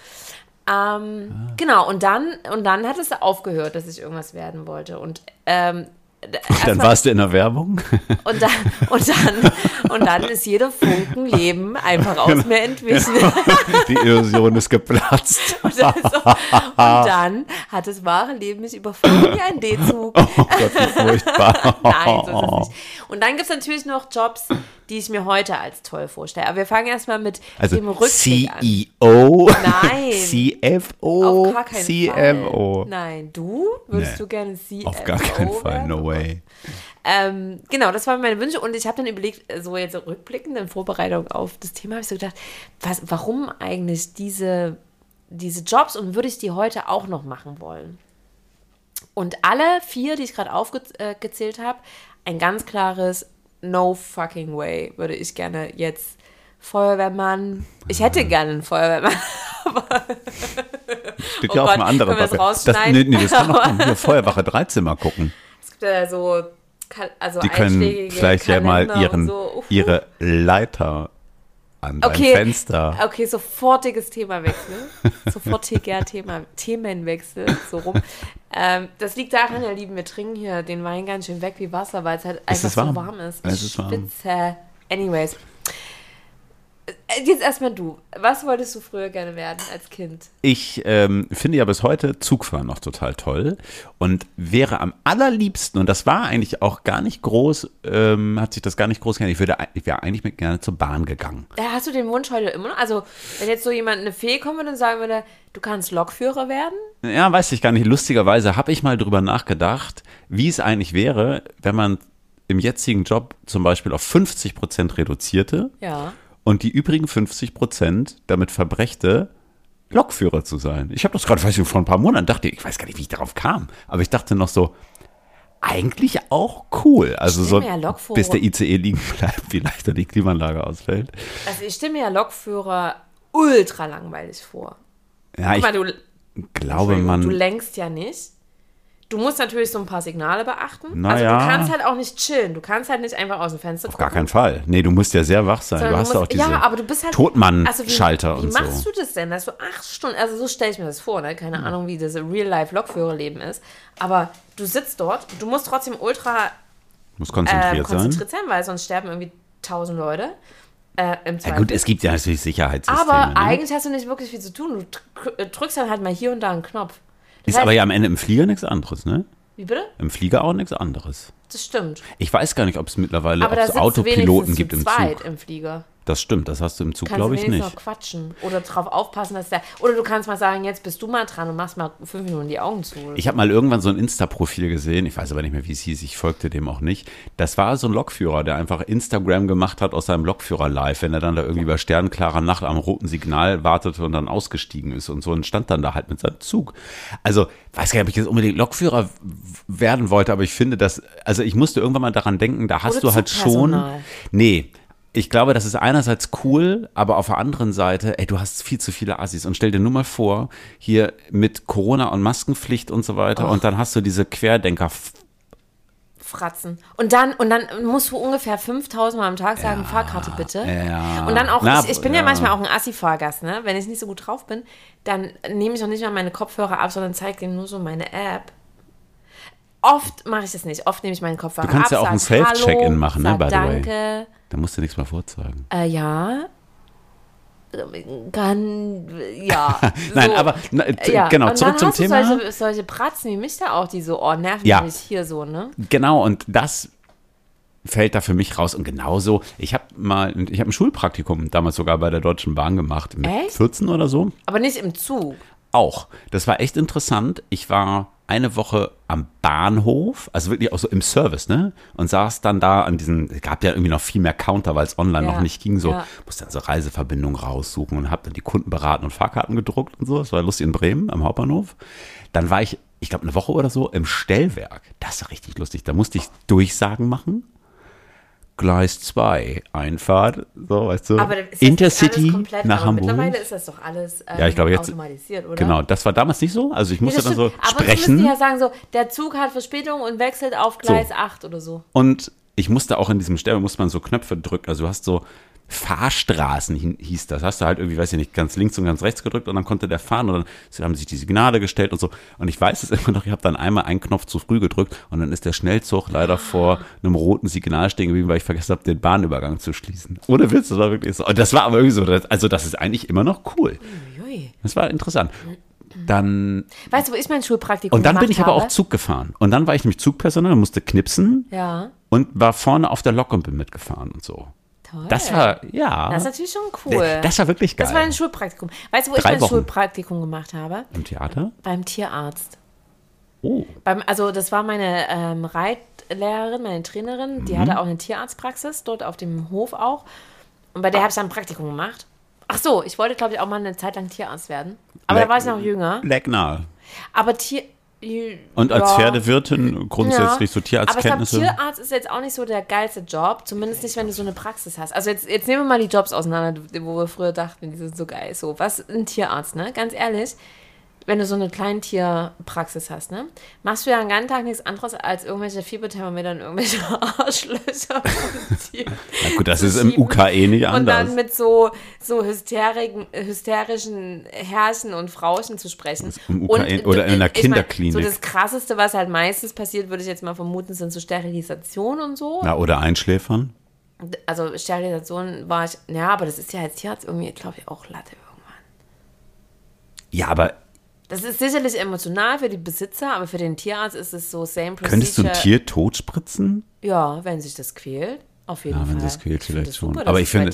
Ähm, Genau, und dann, und dann hat es aufgehört, dass ich irgendwas werden wollte. Und ähm, d- Dann erstmal- warst du in der Werbung. [laughs] und dann, und dann, und dann ist jeder Funken Leben einfach aus mir entwichen. Die Illusion ist geplatzt. [laughs] Und, dann so, und dann hat das wahre Leben mich überfallen wie ein D-Zug. Oh Gott, wie furchtbar. [laughs] Nein, so ist es nicht. Und dann gibt es natürlich noch Jobs, die ich mir heute als toll vorstelle. Aber wir fangen erstmal mit Also dem Rückblick an. CEO, Nein. CFO, Auf gar keinen CMO. Fall. Nein, du? Würdest Nee. du gerne CFO Auf gar keinen Fall, no way. Ähm, genau, das waren meine Wünsche und ich habe dann überlegt, so jetzt rückblickend in Vorbereitung auf das Thema, habe ich so gedacht, was, warum eigentlich diese, diese Jobs und würde ich die heute auch noch machen wollen? Und alle vier, die ich gerade aufgezählt habe, ein ganz klares No fucking way würde ich gerne jetzt Feuerwehrmann. Ich hätte gerne einen Feuerwehrmann. [laughs] Steht Oh ja auf einem anderen das Papier. rausschneiden? nee, nee, das kann kommen. [laughs] Hier, Feuerwache 13 mal gucken. Ja so, also Die können vielleicht ja mal Kalender ihren, so. Ihre Leiter an dein Okay. Fenster. Okay, sofortiges Themawechsel. [laughs] Sofortiger Thema, Themenwechsel, so rum. Ähm, das liegt daran, ihr Lieben, wir trinken hier den Wein ganz schön weg wie Wasser, weil es halt einfach warm. so warm ist. Es ist warm. schwitze. Anyways. Äh, Jetzt erstmal du. Was wolltest du früher gerne werden als Kind? Ich ähm, finde ja bis heute Zugfahren noch total toll und wäre am allerliebsten, und das war eigentlich auch gar nicht groß, ähm, hat sich das gar nicht groß geändert, ich, würde, ich wäre eigentlich mit gerne zur Bahn gegangen. Äh, Hast du den Wunsch heute immer noch? Also, wenn jetzt so jemand, eine Fee kommen würde und sagen würde, du kannst Lokführer werden? Ja, weiß ich gar nicht. Lustigerweise habe ich mal drüber nachgedacht, wie es eigentlich wäre, wenn man im jetzigen Job zum Beispiel auf 50 Prozent reduzierte Ja. Und die übrigen 50 Prozent damit verbrächte, Lokführer zu sein. Ich habe das gerade, weiß ich, vor ein paar Monaten dachte, ich weiß gar nicht, wie ich darauf kam, aber ich dachte noch so, eigentlich auch cool. Also so, ja bis der ICE liegen bleibt, wie leichter die Klimaanlage ausfällt. Also, ich stelle mir ja Lokführer ultra langweilig vor. Ja, Guck ich mal, du, glaube, Entschuldigung, Du man, lenkst ja nicht. Du musst natürlich so ein paar Signale beachten. Na also du kannst halt auch nicht chillen. Du kannst halt nicht einfach aus dem Fenster auf gar keinen Fall. Nee, du musst ja sehr wach sein. Sondern du hast musst, auch diese ja, aber du bist halt Totmann-Schalter also wie, und wie machst so. du das denn, dass du acht Stunden, also so stelle ich mir das vor, ne? keine Ahnung, wie das Real-Life-Lokführerleben ist, aber du sitzt dort, du musst trotzdem ultra Muss äh, konzentriert sein. konzentriert sein, weil sonst sterben irgendwie tausend Leute äh, im Ja gut, es gibt ja natürlich Sicherheitssysteme. aber ne? eigentlich hast du nicht wirklich viel zu tun. Du drück- drückst dann halt mal hier und da einen Knopf. Ist heißt- aber ja am Ende im Flieger nichts anderes, ne? Wie bitte? Im Flieger auch nichts anderes. Das stimmt. Ich weiß gar nicht, ob es mittlerweile Aber da ob es sitzt du Autopiloten gibt im Zug. im Flieger. Das stimmt, das hast du im Zug, glaube du ich, nicht. noch quatschen. Oder drauf aufpassen, dass der. Oder du kannst mal sagen, jetzt bist du mal dran und machst mal fünf Minuten die Augen zu. Ich habe mal irgendwann so ein Insta-Profil gesehen, ich weiß aber nicht mehr, wie es hieß, ich folgte dem auch nicht. Das war so ein Lokführer, der einfach Instagram gemacht hat aus seinem Lokführer live, wenn er dann da irgendwie bei sternklarer Nacht am roten Signal wartete und dann ausgestiegen ist und so und stand dann da halt mit seinem Zug. Also, weiß gar nicht, ob ich jetzt unbedingt Lokführer werden wollte, aber ich finde das, also ich musste irgendwann mal daran denken, da hast Oder du halt schon, nee, ich glaube, das ist einerseits cool, aber auf der anderen Seite, ey, du hast viel zu viele Assis. Und stell dir nur mal vor, hier mit Corona und Maskenpflicht und so weiter, und dann hast du diese Querdenker. Fratzen. Und dann, und dann musst du ungefähr 5000 Mal am Tag sagen, Fahrkarte bitte. ja. Und dann auch, Na, ich, ich bin ja. ja. manchmal auch ein Assi-Fahrgast, ne? Wenn ich nicht so gut drauf bin, dann nehme ich auch nicht mal meine Kopfhörer ab, sondern zeige denen nur so meine App. Oft mache ich das nicht. Oft nehme ich meinen Kopfhörer Du kannst ab, ja auch ein Self-Check-in machen, ne, by the way. Danke. Da musst du nichts mehr vorzeigen. Äh, ja. Kann, ja. [laughs] Nein, so. aber na, t- ja. genau, zurück zum Thema. Solche, solche Pratzen wie mich da auch, die so, oh, nerven Ja. mich hier so, ne? Genau, und das fällt da für mich raus. Und genauso, ich habe mal, ich habe ein Schulpraktikum damals sogar bei der Deutschen Bahn gemacht, mit Echt? 14 oder so. Aber nicht im Zug. Auch. Das war echt interessant. Ich war eine Woche am Bahnhof, also wirklich auch so im Service, ne? Und saß dann da an diesen, es gab ja irgendwie noch viel mehr Counter, weil es online Ja, noch nicht ging, so, ja. musste dann so Reiseverbindungen raussuchen und habe dann die Kunden beraten und Fahrkarten gedruckt und so. Das war lustig in Bremen am Hauptbahnhof. Dann war ich, ich glaube, eine Woche oder so im Stellwerk. Das war richtig lustig. Da musste ich Durchsagen machen. Gleis 2, Einfahrt, so, weißt du, Aber ist Intercity komplett, nach aber Hamburg. Mittlerweile ist das doch alles ähm, Ja, ich glaube, jetzt- automatisiert, oder? Genau, das war damals nicht so. Also ich musste das dann so stimmt. Aber du sprechen. müsstest ja sagen, so, der Zug hat Verspätung und wechselt auf Gleis 8 oder so. Und ich musste auch in diesem Stelle, muss man so Knöpfe drücken. Also du hast so Fahrstraßen hieß das. Hast du halt irgendwie, weiß ich nicht, ganz links und ganz rechts gedrückt und dann konnte der fahren und dann haben sich die Signale gestellt und so. Und ich weiß es [laughs] immer noch, ich habe dann einmal einen Knopf zu früh gedrückt und dann ist der Schnellzug leider vor einem roten Signal stehen geblieben, weil ich vergessen habe, den Bahnübergang zu schließen. Ohne Witz, das war wirklich so. Und das war aber irgendwie so, also das ist eigentlich immer noch cool. Das war interessant. Dann, Weißt du, wo ich mein Schulpraktikum und dann bin ich aber habe? auch Zug gefahren. Und dann war ich nämlich Zugpersonal, musste knipsen Ja, und war vorne auf der Lok und bin mitgefahren und so. Toll. Das war, ja. Das ist natürlich schon cool. Das war wirklich geil. Das war ein Schulpraktikum. Weißt du, wo ich Drei mein Wochen. Schulpraktikum gemacht habe? Im Theater? Beim Tierarzt. Oh. Beim, also das war meine ähm, Reitlehrerin, meine Trainerin, Mhm. die hatte auch eine Tierarztpraxis, dort auf dem Hof auch. Und bei der habe ich dann ein Praktikum gemacht. Ach so, ich wollte, glaube ich, auch mal eine Zeit lang Tierarzt werden. Aber da war ich noch jünger. Leck nahe. Aber Tier... Und als ja. Pferdewirtin grundsätzlich so Aber ich glaube, Tierarztkenntnisse. Tierarzt ist jetzt auch nicht so der geilste Job, zumindest nicht, wenn du so eine Praxis hast. Also jetzt, jetzt nehmen wir mal die Jobs auseinander, wo wir früher dachten, die sind so geil. So, was ist ein Tierarzt, ne? Ganz ehrlich, wenn du so eine Kleintierpraxis hast, ne? Machst du ja den ganzen Tag nichts anderes, als irgendwelche Fieberthermometer und irgendwelche [laughs] Arschlöcher Na gut, das ist im. UKE nicht Und anders. dann mit so, so hysterischen Herrchen und Frauchen zu sprechen. im UKE Und, oder in einer ich mein, Kinderklinik. So das Krasseste, was halt meistens passiert, würde ich jetzt mal vermuten, sind so Sterilisationen und so. Na, oder Einschläfern. Also Sterilisation war ich, ja, aber das ist ja als Tierarzt irgendwie, glaube ich, auch Latte irgendwann. Ja, aber Das ist sicherlich emotional für die Besitzer, aber für den Tierarzt ist es so same procedure. könntest du ein Tier totspritzen? Ja, wenn sich das quält. Auf jeden Ja, Fall. wenn sich's quält, vielleicht schon. Super, Aber ich finde-.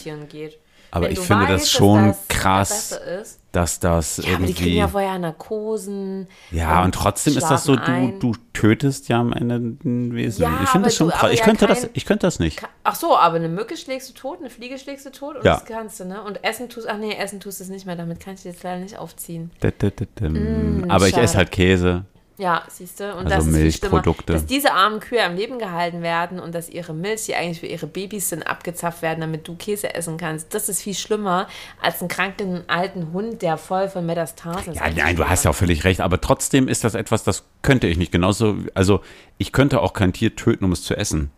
Aber ich du finde das weißt, dass schon das krass. ist. Dass das Ja, aber die kriegen irgendwie. ja vorher Narkosen. Ja, und trotzdem ist das so, du, du tötest ja am Ende ein Wesen. Ja, ich finde das schon du- krass. Ich ja könnte, das, kein- ich könnte das nicht. Ach so, aber eine Mücke schlägst du tot, eine Fliege schlägst du tot und Ja. das kannst du, ne? Und Essen tust, ach nee, Essen tust du es nicht mehr, damit kann ich jetzt leider nicht aufziehen. Da, da, da, da. Aber ich Mm, schade. esse halt Käse. Ja, siehst du? Und Also das ist Milchprodukte. dass diese armen Kühe am Leben gehalten werden und dass ihre Milch, die eigentlich für ihre Babys sind, abgezapft werden, damit du Käse essen kannst. Das ist viel schlimmer als einen kranken alten Hund, der voll von Metastasen ist. Ja, nein, du hast ja auch völlig recht. Aber trotzdem ist das etwas, das könnte ich nicht. Genauso, also ich könnte auch kein Tier töten, um es zu essen.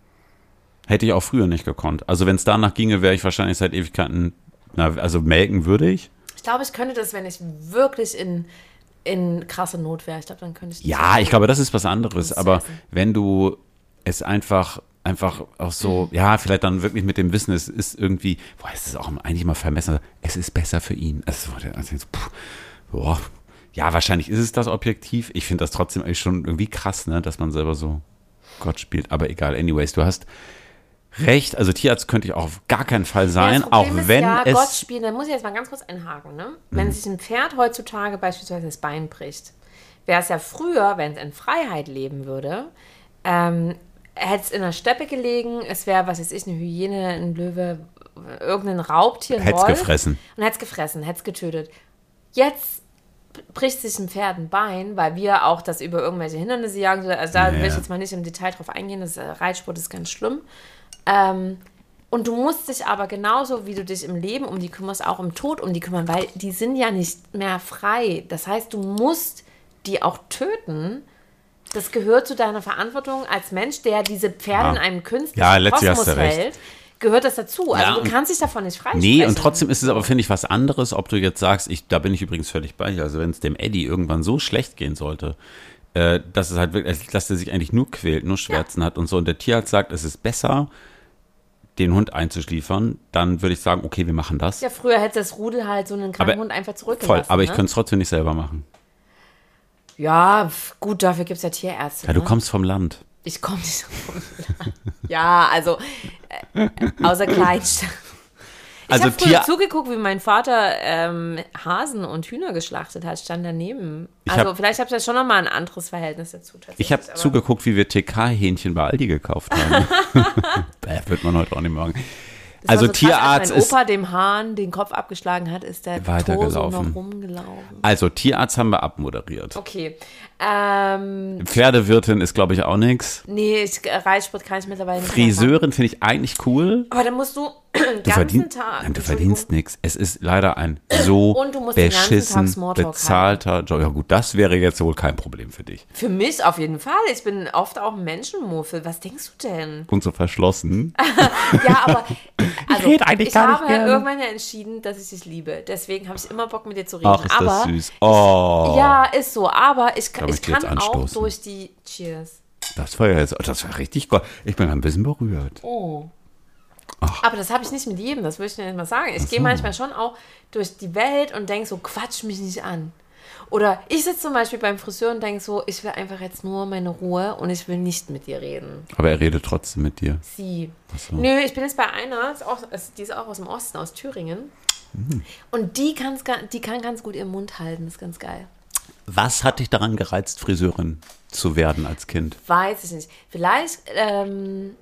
Hätte ich auch früher nicht gekonnt. Also wenn es danach ginge, wäre ich wahrscheinlich seit Ewigkeiten, na, also melken würde ich. Ich glaube, ich könnte das, wenn ich wirklich in, in krasse Not wäre. Ich glaube, dann könnte ich das Ja, ich glaube, das ist was anderes. Aber essen. wenn du es einfach, einfach auch so, ja, vielleicht dann wirklich mit dem Wissen, es ist irgendwie, boah, es ist auch eigentlich immer vermessen, es ist besser für ihn. Also, jetzt, puh, boah. Ja, wahrscheinlich ist es das Objektiv. Ich finde das trotzdem eigentlich schon irgendwie krass, ne, dass man selber so Gott spielt. Aber egal, anyways, du hast recht. Also Tierarzt könnte ich auch auf gar keinen Fall Ja, sein, das auch ist wenn ja, es. Gott spielen, da muss ich jetzt mal ganz kurz einhaken. Ne? Wenn Mhm. sich ein Pferd heutzutage beispielsweise das Bein bricht, wäre es ja früher, wenn es in Freiheit leben würde, ähm, hätte es in der Steppe gelegen, es wäre, was weiß ich, eine Hyäne, ein Löwe, irgendein Raubtier, ein Wolf. gefressen. Und hätte es gefressen, hätte es getötet. Jetzt bricht sich ein Pferd ein Bein, weil wir auch das über irgendwelche Hindernisse jagen. Also da Ja, will ich ja. jetzt mal nicht im Detail drauf eingehen, das äh, Reitsport ist ganz schlimm. Ähm, und du musst dich aber genauso, wie du dich im Leben um die kümmerst, auch im Tod um die kümmern, weil die sind ja nicht mehr frei. Das heißt, du musst die auch töten. Das gehört zu deiner Verantwortung als Mensch, der diese Pferde Ja. in einem künstlichen Ja, Kosmos hält. Gehört das dazu? Also Ja, du kannst dich davon nicht freisprechen. Nee, und trotzdem ist es aber, finde ich, was anderes, ob du jetzt sagst, ich, da bin ich übrigens völlig bei dir. Also wenn es dem Eddie irgendwann so schlecht gehen sollte, äh, dass es halt wirklich, dass er sich eigentlich nur quält, nur Schmerzen hat und so, und der Tierarzt sagt, es ist besser, den Hund einzuschliefern, dann würde ich sagen, okay, wir machen das. Ja, früher hätte das Rudel halt so einen kranken Aber- Hund einfach zurückgelassen. Voll, aber ich ne? könnte es trotzdem nicht selber machen. Ja, gut, dafür gibt es ja Tierärzte. Ja, du ne? kommst vom Land. Ich komme nicht vom Land. [laughs] Ja, also äh, außer Kleinstadt. Ich Also habe früher Tier- zugeguckt, wie mein Vater ähm, Hasen und Hühner geschlachtet hat, stand daneben. Ich Also hab- vielleicht habe ich ja schon noch mal ein anderes Verhältnis dazu. Ich habe zugeguckt, wie wir TK-Hähnchen bei Aldi gekauft haben. [laughs] Bäh, wird man heute auch nicht machen. Das Also so krass, Tierarzt als mein ist. Opa dem Hahn den Kopf abgeschlagen hat, ist der Torso Weitergelaufen. noch rumgelaufen. Also Tierarzt haben wir abmoderiert. Okay. Ähm, Pferdewirtin ist, glaube ich, auch nichts. nee, ich, Reitsport kann ich mittlerweile nicht. Friseurin finde ich eigentlich cool. Aber dann musst du [clears throat] den Du, ganzen verdien, Tag. Nein, du verdienst nichts. Es ist leider ein so [clears throat] Und du musst den ganzen Tag beschissen bezahlter Job. Ja gut, das wäre jetzt wohl kein Problem für dich. Für mich auf jeden Fall. Ich bin oft auch ein Menschenmuffel. Was denkst du denn? Und so verschlossen. [laughs] Ja, aber [laughs] also, red eigentlich ich gar nicht habe gerne. irgendwann ja entschieden, dass ich dich liebe. Deswegen habe ich immer Bock mit dir zu reden. Ach, ist aber das süß. Oh, ja, ist so. Aber ich, kann- Ich ich jetzt kann auch anstoßen. durch die Cheers. das war ja jetzt, das war richtig gut. Ich bin ein bisschen berührt. Oh. Aber das habe ich nicht mit jedem, das würde ich dir nicht mal sagen. Ich gehe so. manchmal schon auch durch die Welt und denke so, quatsch mich nicht an. Oder ich sitze zum Beispiel beim Friseur und denke so, ich will einfach jetzt nur meine Ruhe und ich will nicht mit dir reden. Aber er redet trotzdem mit dir. Sie. so. Nö, ich bin jetzt bei einer, ist auch, die ist auch aus dem Osten, aus Thüringen. Mhm. Und die, kann's, die kann ganz gut ihren Mund halten, das ist ganz geil. Was hat dich daran gereizt, Friseurin zu werden als Kind? Weiß ich nicht. Vielleicht, ähm,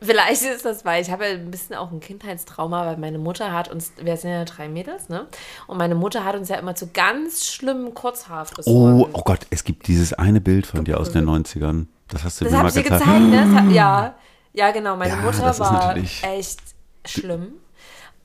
vielleicht ist das, weil ich habe ja ein bisschen auch ein Kindheitstrauma, weil meine Mutter hat uns, wir sind ja drei Mädels, ne? Und meine Mutter hat uns ja immer zu ganz schlimmen Kurzhaarfrisuren. Oh, oh Gott, es gibt dieses eine Bild von dir aus den 90ern. Das hast du das mir habe mal ich dir gezeigt. gezeigt, ne? Das hat, ja, ja, genau. Meine Ja, Mutter das war echt schlimm.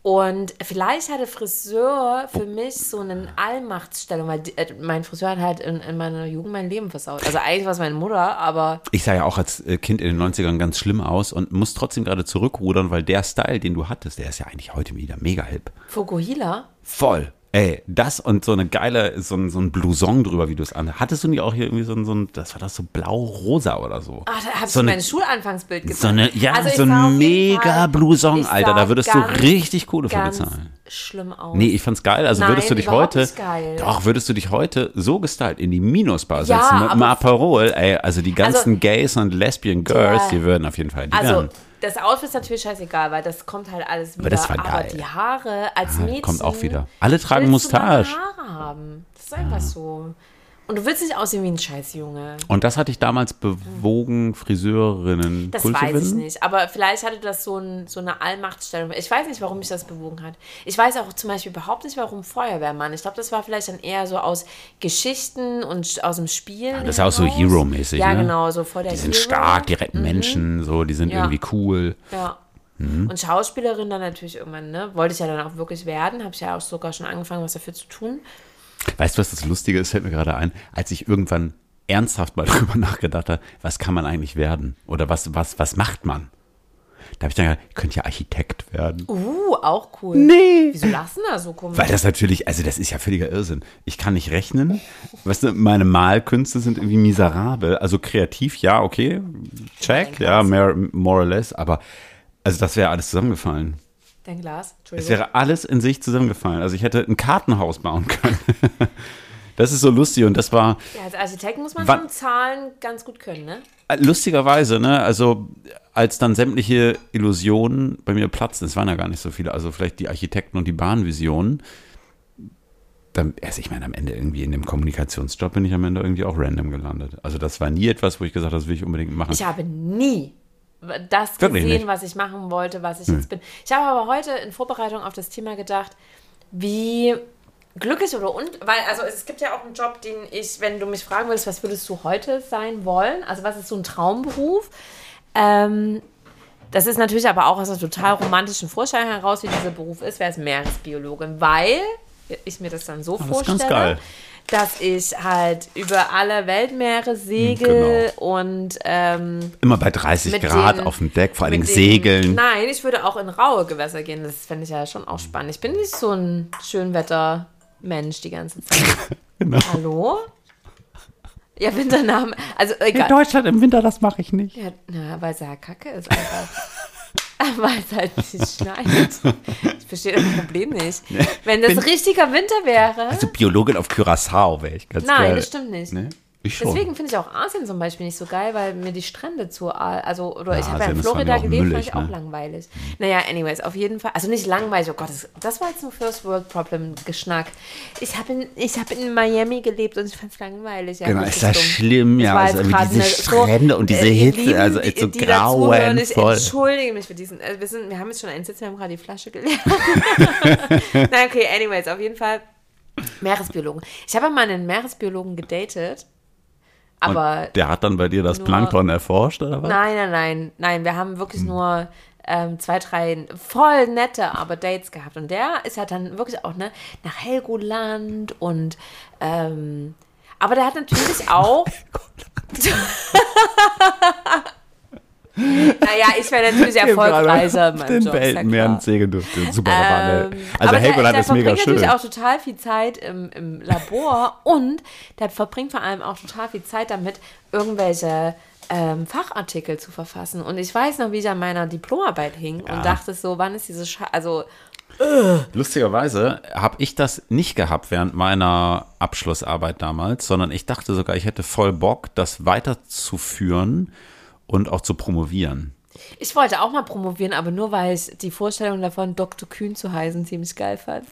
Und vielleicht hatte Friseur für mich so eine Allmachtsstellung, weil die, äh, mein Friseur hat halt in, in meiner Jugend mein Leben versaut. Also eigentlich war es meine Mutter, aber Ich sah ja auch als äh, Kind in den 90ern ganz schlimm aus und muss trotzdem gerade zurückrudern, weil der Style, den du hattest, der ist ja eigentlich heute wieder mega hip. Fukuhila, Voll. Ey, das und so eine geile, so ein, so ein Blouson drüber, wie du es an. Hattest du nicht auch hier irgendwie so ein, so ein das war das so blau-rosa oder so? ach, da ich so eine, mein Schulanfangsbild gezeigt. so eine, ja, Also ich so ein mega Blouson, ich Alter, da würdest ganz, du richtig Kohle für bezahlen. schlimm aus. Nee, ich fand's geil. Also Nein, würdest du dich heute, geil. doch, würdest du dich heute so gestylt in die Minusbar Ja, setzen mit einem aber- Aperol, ey, also die ganzen Also- Gays und Lesbian Girls, Ja. die würden auf jeden Fall, die Also, wären, das Outfit ist natürlich scheißegal, weil das kommt halt alles wieder. Aber das war Aber geil. die Haare als Mädchen. kommt auch wieder. Alle tragen Mustache. Haare haben. Das ist einfach so. Und du willst nicht aussehen wie ein Scheißjunge. Und das hat dich damals bewogen, Friseurinnen Das cool zu weiß ich nicht. Aber vielleicht hatte das so, ein, so eine Allmachtstellung. Ich weiß nicht, warum mich das bewogen hat. Ich weiß auch zum Beispiel überhaupt nicht, warum Feuerwehrmann. Ich glaube, das war vielleicht dann eher so aus Geschichten und aus dem Spiel. das ist auch so Hero-mäßig, Ja, ne? genau, so vor der Die sind Hero. stark, die retten Menschen, so, die sind Ja. irgendwie cool. Ja. Mhm. Und Schauspielerin dann natürlich irgendwann, ne? Wollte ich ja dann auch wirklich werden. Habe ich ja auch sogar schon angefangen, was dafür zu tun. Weißt du, was das Lustige ist, fällt mir gerade ein, als ich irgendwann ernsthaft mal [laughs] drüber nachgedacht habe, was kann man eigentlich werden? Oder was, was, was macht man? Da habe ich dann gedacht, ich könnte ja Architekt werden. Uh, auch cool. Nee. Wieso denn da so komisch? Weil das natürlich, also das ist ja völliger Irrsinn. Ich kann nicht rechnen. Weißt du, meine Malkünste sind irgendwie miserabel. Also kreativ, ja, okay, check, ja, more, more or less. Aber also das wäre alles zusammengefallen. Dein Glas? Es Entschuldigung. wäre alles in sich zusammengefallen. Also ich hätte ein Kartenhaus bauen können. [laughs] Das ist so lustig und das war, Ja, als Architekt muss man schon Zahlen ganz gut können, ne? lustigerweise, ne, also als dann sämtliche Illusionen bei mir platzten, es waren ja gar nicht so viele, also vielleicht die Architekten und die Bahnvisionen, dann, also ich meine, am Ende irgendwie in dem Kommunikationsjob bin ich am Ende irgendwie auch random gelandet. Also das war nie etwas, wo ich gesagt habe, das will ich unbedingt machen. Ich habe nie das Wirklich gesehen, nicht? was ich machen wollte, was ich jetzt bin. Ich habe aber heute in Vorbereitung auf das Thema gedacht, wie glücklich oder und, weil, also es gibt ja auch einen Job, den ich, wenn du mich fragen würdest, was würdest du heute sein wollen? Also was ist so ein Traumberuf? Ähm, das ist natürlich aber auch aus einer total romantischen Vorstellung heraus, wie dieser Beruf ist, wäre es Meeresbiologin, weil ich mir das dann so das ist ganz vorstelle, geil. Dass ich halt über alle Weltmeere segel Genau. und ähm, Immer bei 30 mit Grad den- auf dem Deck, vor allen Dingen mit den- segeln. Nein, ich würde auch in raue Gewässer gehen. Das fände ich ja schon auch spannend. Ich bin nicht so ein Schönwettermensch die ganze Zeit. [laughs] Genau. Hallo? Ja, Winternamen. Also egal. Deutschland im Winter, das mache ich nicht. Ja, na, weil es ja kacke ist einfach. [laughs] weil es halt nicht [laughs] schneit. Ich verstehe das Problem nicht. Wenn das Bin- richtiger Winter wäre. Also Biologin auf Curaçao wäre ich ganz nein, geil. das stimmt nicht. Ne? Ich schon. Deswegen finde ich auch Asien zum Beispiel nicht so geil, weil mir die Strände zu, also, oder Ja, ich habe ja in Florida auch gelebt, fand ich auch ne? langweilig. Naja, anyways, auf jeden Fall, also nicht langweilig, oh Gott, das, das war jetzt nur First World Problem Geschnack. Ich habe in, ich hab in Miami gelebt und ich fand es langweilig. Ja, Genau, ist das dumm. schlimm, ja. Also gerade diese eine- so, Strände und diese äh, Hitze, Lieben, also die- so die zuhören, Ich grauenvoll. entschuldige mich für diesen, äh, wir, sind, wir haben jetzt schon einen Sitz, wir haben gerade die Flasche geleert. [laughs] Nein, okay, anyways, auf jeden Fall Meeresbiologen. Ich habe mal einen Meeresbiologen gedatet, aber Und der hat dann bei dir das nur- Plankton erforscht, oder was? Nein, nein, nein, nein. Wir haben wirklich Hm. nur ähm, zwei, drei voll nette, aber Dates gehabt. Und der ist halt dann wirklich auch ne, nach Helgoland und ähm, aber der hat natürlich [laughs] auch. [laughs] naja, ich wäre natürlich erfolgreicher in meinem Den ja Weltenmeeren klar. segeln durfte. Super, Ähm, Also aber Helgoland ist mega verbringt schön. natürlich auch total viel Zeit im, im Labor und der verbringt vor allem auch total viel Zeit damit, irgendwelche ähm, Fachartikel zu verfassen. Und ich weiß noch, wie ich an meiner Diplomarbeit hing und dachte so, wann ist diese Sche also Lustigerweise habe ich das nicht gehabt während meiner Abschlussarbeit damals, sondern ich dachte sogar, ich hätte voll Bock, das weiterzuführen und auch zu promovieren. ich wollte auch mal promovieren, aber nur weil ich die Vorstellung davon, Dr. Kühn zu heißen, ziemlich geil fand.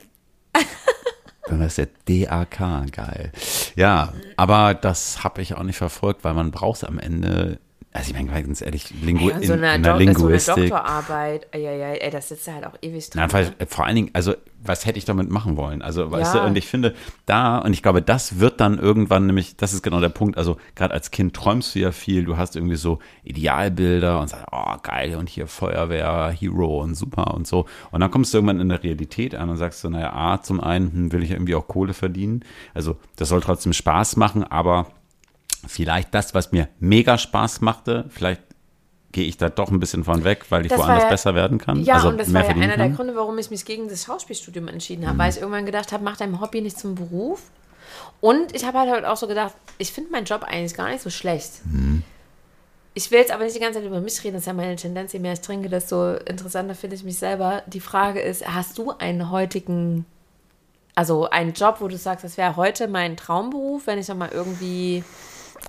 [laughs] Dann ist der DAK geil. Ja, aber das habe ich auch nicht verfolgt, weil man braucht am Ende, also ich meine ganz ehrlich, Lingu Ja, so in, eine, in der Do- so eine Linguistik. Doktorarbeit, ja, ja, ey, das sitzt da halt auch ewig drin. Nein, vor, ne? vor allen Dingen, also was hätte ich damit machen wollen? Also, weißt Ja. du, und ich finde, da, und ich glaube, das wird dann irgendwann nämlich, das ist genau der Punkt, also gerade als Kind träumst du ja viel, du hast irgendwie so Idealbilder und sagst, oh, geil, und hier Feuerwehr, Hero und super und so. Und dann kommst du irgendwann in der Realität an und sagst so, naja, A, zum einen hm, will ich irgendwie auch Kohle verdienen. Also, das soll trotzdem Spaß machen, aber vielleicht das, was mir mega Spaß machte, vielleicht gehe ich da doch ein bisschen von weg, weil ich Das woanders ja- besser werden kann. Ja, also und das war ja einer der kann. Gründe, warum ich mich gegen das Schauspielstudium entschieden Mhm. habe, weil ich irgendwann gedacht habe, mach dein Hobby nicht zum Beruf. Und ich habe halt auch so gedacht, ich finde meinen Job eigentlich gar nicht so schlecht. Mhm. Ich will jetzt aber nicht die ganze Zeit über mich reden, das ist ja meine Tendenz, je mehr ich trinke, desto interessanter finde ich mich selber. Die Frage ist, hast du einen heutigen, also einen Job, wo du sagst, das wäre heute mein Traumberuf, wenn ich noch mal irgendwie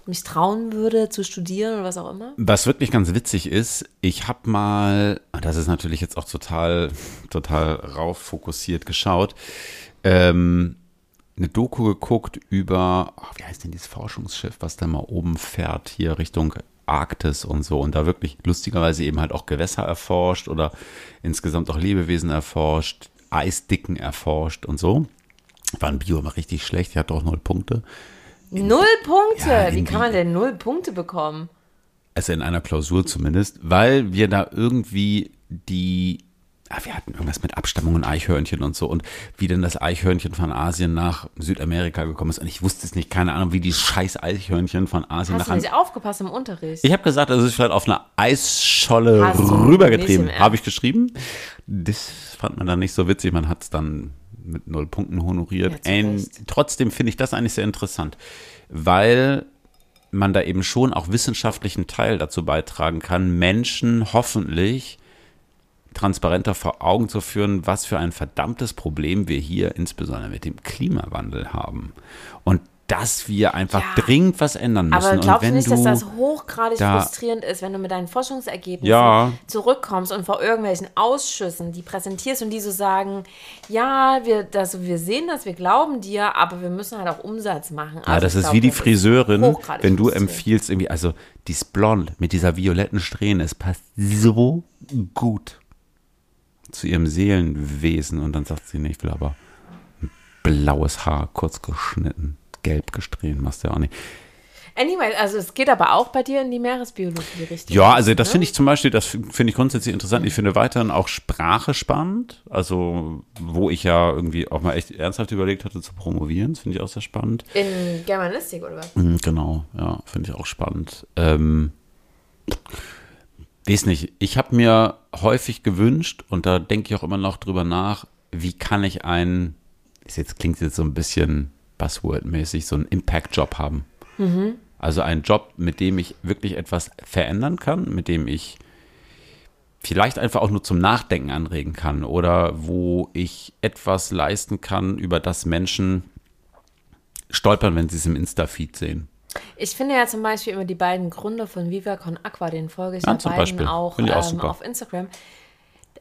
mich trauen würde zu studieren oder was auch immer? Was wirklich ganz witzig ist, ich habe mal, das ist natürlich jetzt auch total, total rauf fokussiert geschaut, ähm, eine Doku geguckt über, oh, wie heißt denn dieses Forschungsschiff, was da mal oben fährt, hier Richtung Arktis und so und da wirklich lustigerweise eben halt auch Gewässer erforscht oder insgesamt auch Lebewesen erforscht, Eisdicken erforscht und so. War ein Bio immer richtig schlecht, ich hatte auch null Punkte. Null Punkte! Ja, Wie kann man denn null Punkte bekommen? Also in einer Klausur zumindest, weil wir da irgendwie die, ah, wir hatten irgendwas mit Abstammung und Eichhörnchen und so und wie denn das Eichhörnchen von Asien nach Südamerika gekommen ist. Und ich wusste es nicht, keine Ahnung, wie die scheiß Eichhörnchen von Asien Hast du nach nicht aufgepasst im Unterricht? Ich habe gesagt, es ist vielleicht auf einer Eisscholle Hast du rübergetrieben. Habe ich geschrieben. Das fand man dann nicht so witzig. Man hat es dann mit null Punkten honoriert. Ja, Ein, trotzdem finde ich das eigentlich sehr interessant, weil man da eben schon auch wissenschaftlichen Teil dazu beitragen kann, Menschen hoffentlich transparenter vor Augen zu führen, was für ein verdammtes Problem wir hier insbesondere mit dem Klimawandel haben. Und dass wir einfach Ja. dringend was ändern müssen. Aber glaubst du nicht, dass das hochgradig da- frustrierend ist, wenn du mit deinen Forschungsergebnissen Ja. zurückkommst und vor irgendwelchen Ausschüssen die präsentierst und die so sagen, ja, wir, das, wir sehen das, wir glauben dir, aber wir müssen halt auch Umsatz machen. Ja, Also das ich ist glaub, wie die das Friseurin, wenn du empfiehlst, irgendwie, also dieses Blond mit dieser violetten Strähne, es passt so gut zu ihrem Seelenwesen. Und dann sagt sie, nee, ich will aber ein blaues Haar, kurz geschnitten, gelb gesträhnt, machst du ja auch nicht. Anyway, also es geht aber auch bei dir in die Meeresbiologie richtig. Ja, also das ne? finde ich zum Beispiel, das finde ich grundsätzlich interessant. Ich finde weiterhin auch Sprache spannend. Also, wo ich ja irgendwie auch mal echt ernsthaft überlegt hatte zu promovieren, das finde ich auch sehr spannend. In Germanistik oder was? Mhm, Genau, ja, finde ich auch spannend. Ähm, weiß nicht, ich habe mir häufig gewünscht und da denke ich auch immer noch drüber nach, wie kann ich einen, jetzt klingt jetzt so ein bisschen Buzzword-mäßig, so einen Impact-Job haben. Also einen Job, mit dem ich wirklich etwas verändern kann, mit dem ich vielleicht einfach auch nur zum Nachdenken anregen kann oder wo ich etwas leisten kann, über das Menschen stolpern, wenn sie es im Insta-Feed sehen. Ich finde ja zum Beispiel immer die beiden Gründer von Viva Con Aqua, den folge ich Ja, beiden Beispiel. auch, auch ähm, auf Instagram.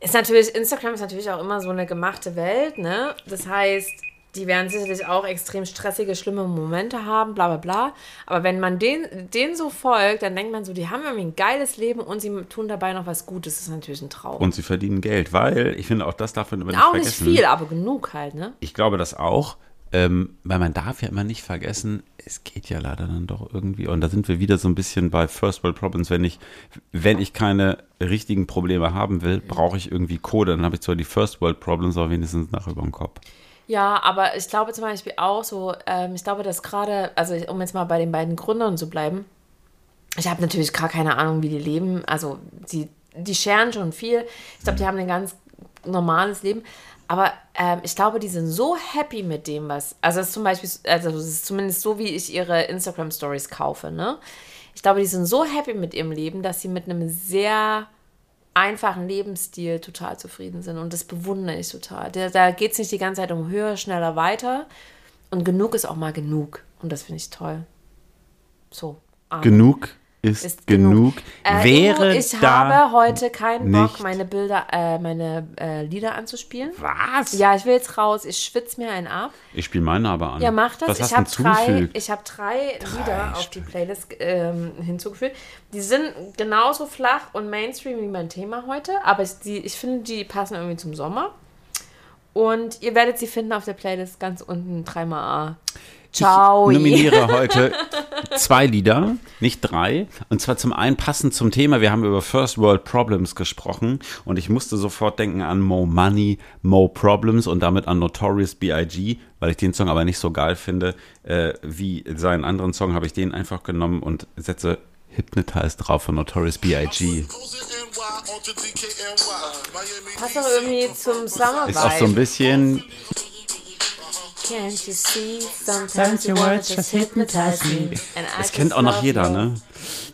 Ist natürlich, Instagram ist natürlich auch immer so eine gemachte Welt, ne? Das heißt, die werden sicherlich auch extrem stressige, schlimme Momente haben, bla bla bla. Aber wenn man den, denen so folgt, dann denkt man so, die haben irgendwie ein geiles Leben und sie tun dabei noch was Gutes. Das ist natürlich ein Traum. Und sie verdienen Geld, weil ich finde, auch das darf man immer nicht auch nicht vergessen. viel, aber genug halt, ne? Ich glaube das auch, ähm, weil man darf ja immer nicht vergessen, es geht ja leider dann doch irgendwie, und da sind wir wieder so ein bisschen bei First World Problems, wenn ich, wenn ich keine richtigen Probleme haben will, brauche ich irgendwie Code, dann habe ich zwar die First World Problems, aber wenigstens nach über dem Kopf. Ja, aber ich glaube zum Beispiel auch so, ähm, ich glaube, dass gerade, also um jetzt mal bei den beiden Gründern zu bleiben, ich habe natürlich gar keine Ahnung, wie die leben. Also die, die scheren schon viel. Ich glaube, die haben ein ganz normales Leben. Aber ähm, ich glaube, die sind so happy mit dem, was. Also es zum Beispiel, also es ist zumindest so, wie ich ihre Instagram-Stories kaufe, ne? Ich glaube, die sind so happy mit ihrem Leben, dass sie mit einem sehr einfachen Lebensstil total zufrieden sind. Und das bewundere ich total. Da, da geht es nicht die ganze Zeit um höher, schneller, weiter. Und genug ist auch mal genug. Und das finde ich toll. So. Amen. Genug ist, Ist genug. Äh, Wäre ich da habe heute keinen Bock, nicht- meine Bilder, äh, meine äh, Lieder anzuspielen. Was? Ja, ich will jetzt raus. Ich schwitze mir einen ab. Ich spiele meine aber an. Ja, mach das. Was ich habe drei, ich hab drei, Lieder auf die Playlist ähm, hinzugefügt. Die sind genauso flach und Mainstream wie mein Thema heute, aber ich, die, ich finde, die passen irgendwie zum Sommer. Und ihr werdet sie finden auf der Playlist ganz unten, dreimal A. Ciao. Ich nominiere [laughs] heute zwei Lieder, nicht drei. Und zwar zum einen passend zum Thema. Wir haben über First World Problems gesprochen und ich musste sofort denken an Mo Money, Mo Problems und damit an Notorious B.I.G., weil ich den Song aber nicht so geil finde äh, wie seinen anderen Song, habe ich den einfach genommen und setze Hypnotize drauf von Notorious B.I.G. Passt doch irgendwie zum Summer Ist auch so ein bisschen, Can't you see? Sometimes your words just hypnotize me. And I das kennt auch noch jeder, you. ne?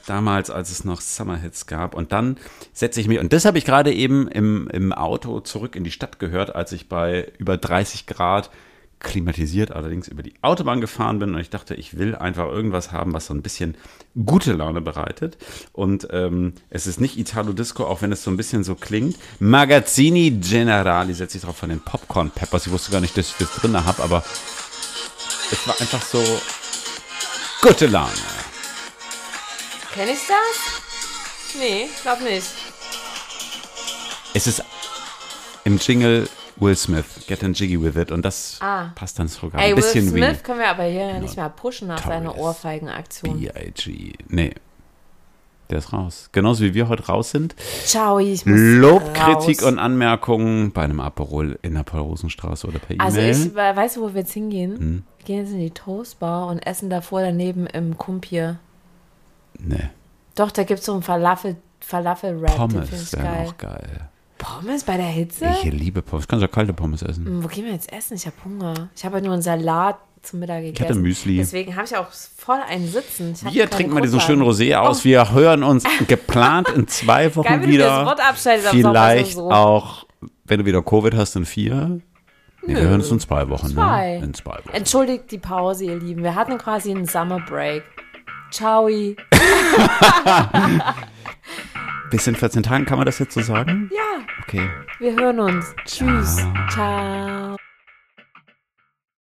Damals, als es noch Summerhits gab. Und dann setze ich mir, und das habe ich gerade eben im, im Auto zurück in die Stadt gehört, als ich bei über 30 Grad klimatisiert allerdings über die Autobahn gefahren bin und ich dachte, ich will einfach irgendwas haben, was so ein bisschen gute Laune bereitet. Und ähm, es ist nicht Italo Disco, auch wenn es so ein bisschen so klingt. Magazzini Generali setze ich drauf von den Popcorn Peppers. Ich wusste gar nicht, dass ich das drin habe, aber es war einfach so gute Laune. Kenn ich das? Nee, glaub nicht. Es ist im Jingle Will Smith, Get and Jiggy with It. Und das Ah. passt dann sogar Ey, ein Will bisschen Smith können wir aber hier ja nicht mehr pushen nach seiner Ohrfeigenaktion. wie B.I.G. Nee. Der ist raus. Genauso wie wir heute raus sind. Ciao, ich muss Lob, raus. Kritik und Anmerkungen bei einem Aperol in der Paul-Rosenstraße oder per E-Mail. Also ich we- weißt du, wo wir jetzt hingehen? Hm? Wir gehen jetzt in die Toastbar und essen davor daneben im Kumpier. nee. Doch, da gibt es so einen Falafel, Falafel-Rap, Pommes geil. auch geil. Pommes bei der Hitze? Ich liebe Pommes. Kannst du kalte Pommes essen. Hm, Wo gehen wir jetzt essen? Ich habe Hunger. Ich habe halt nur einen Salat zum Mittag gegessen. hatte Müsli. Deswegen habe ich auch voll einen Sitzen. Ich Wir trinken mal diesen schönen Rosé aus. Wir hören uns [laughs] geplant in zwei Wochen Geil, wieder. Vielleicht so. auch, wenn du wieder Covid hast, in vier. Nee, wir hören uns in zwei Wochen. Zwei. Ne? In zwei Wochen. Entschuldigt die Pause, ihr Lieben. Wir hatten quasi einen Summer Break. Ciao. [laughs] Bis in 14 Tagen kann man das jetzt so sagen? Ja, Okay. wir hören uns. Tschüss. Ciao.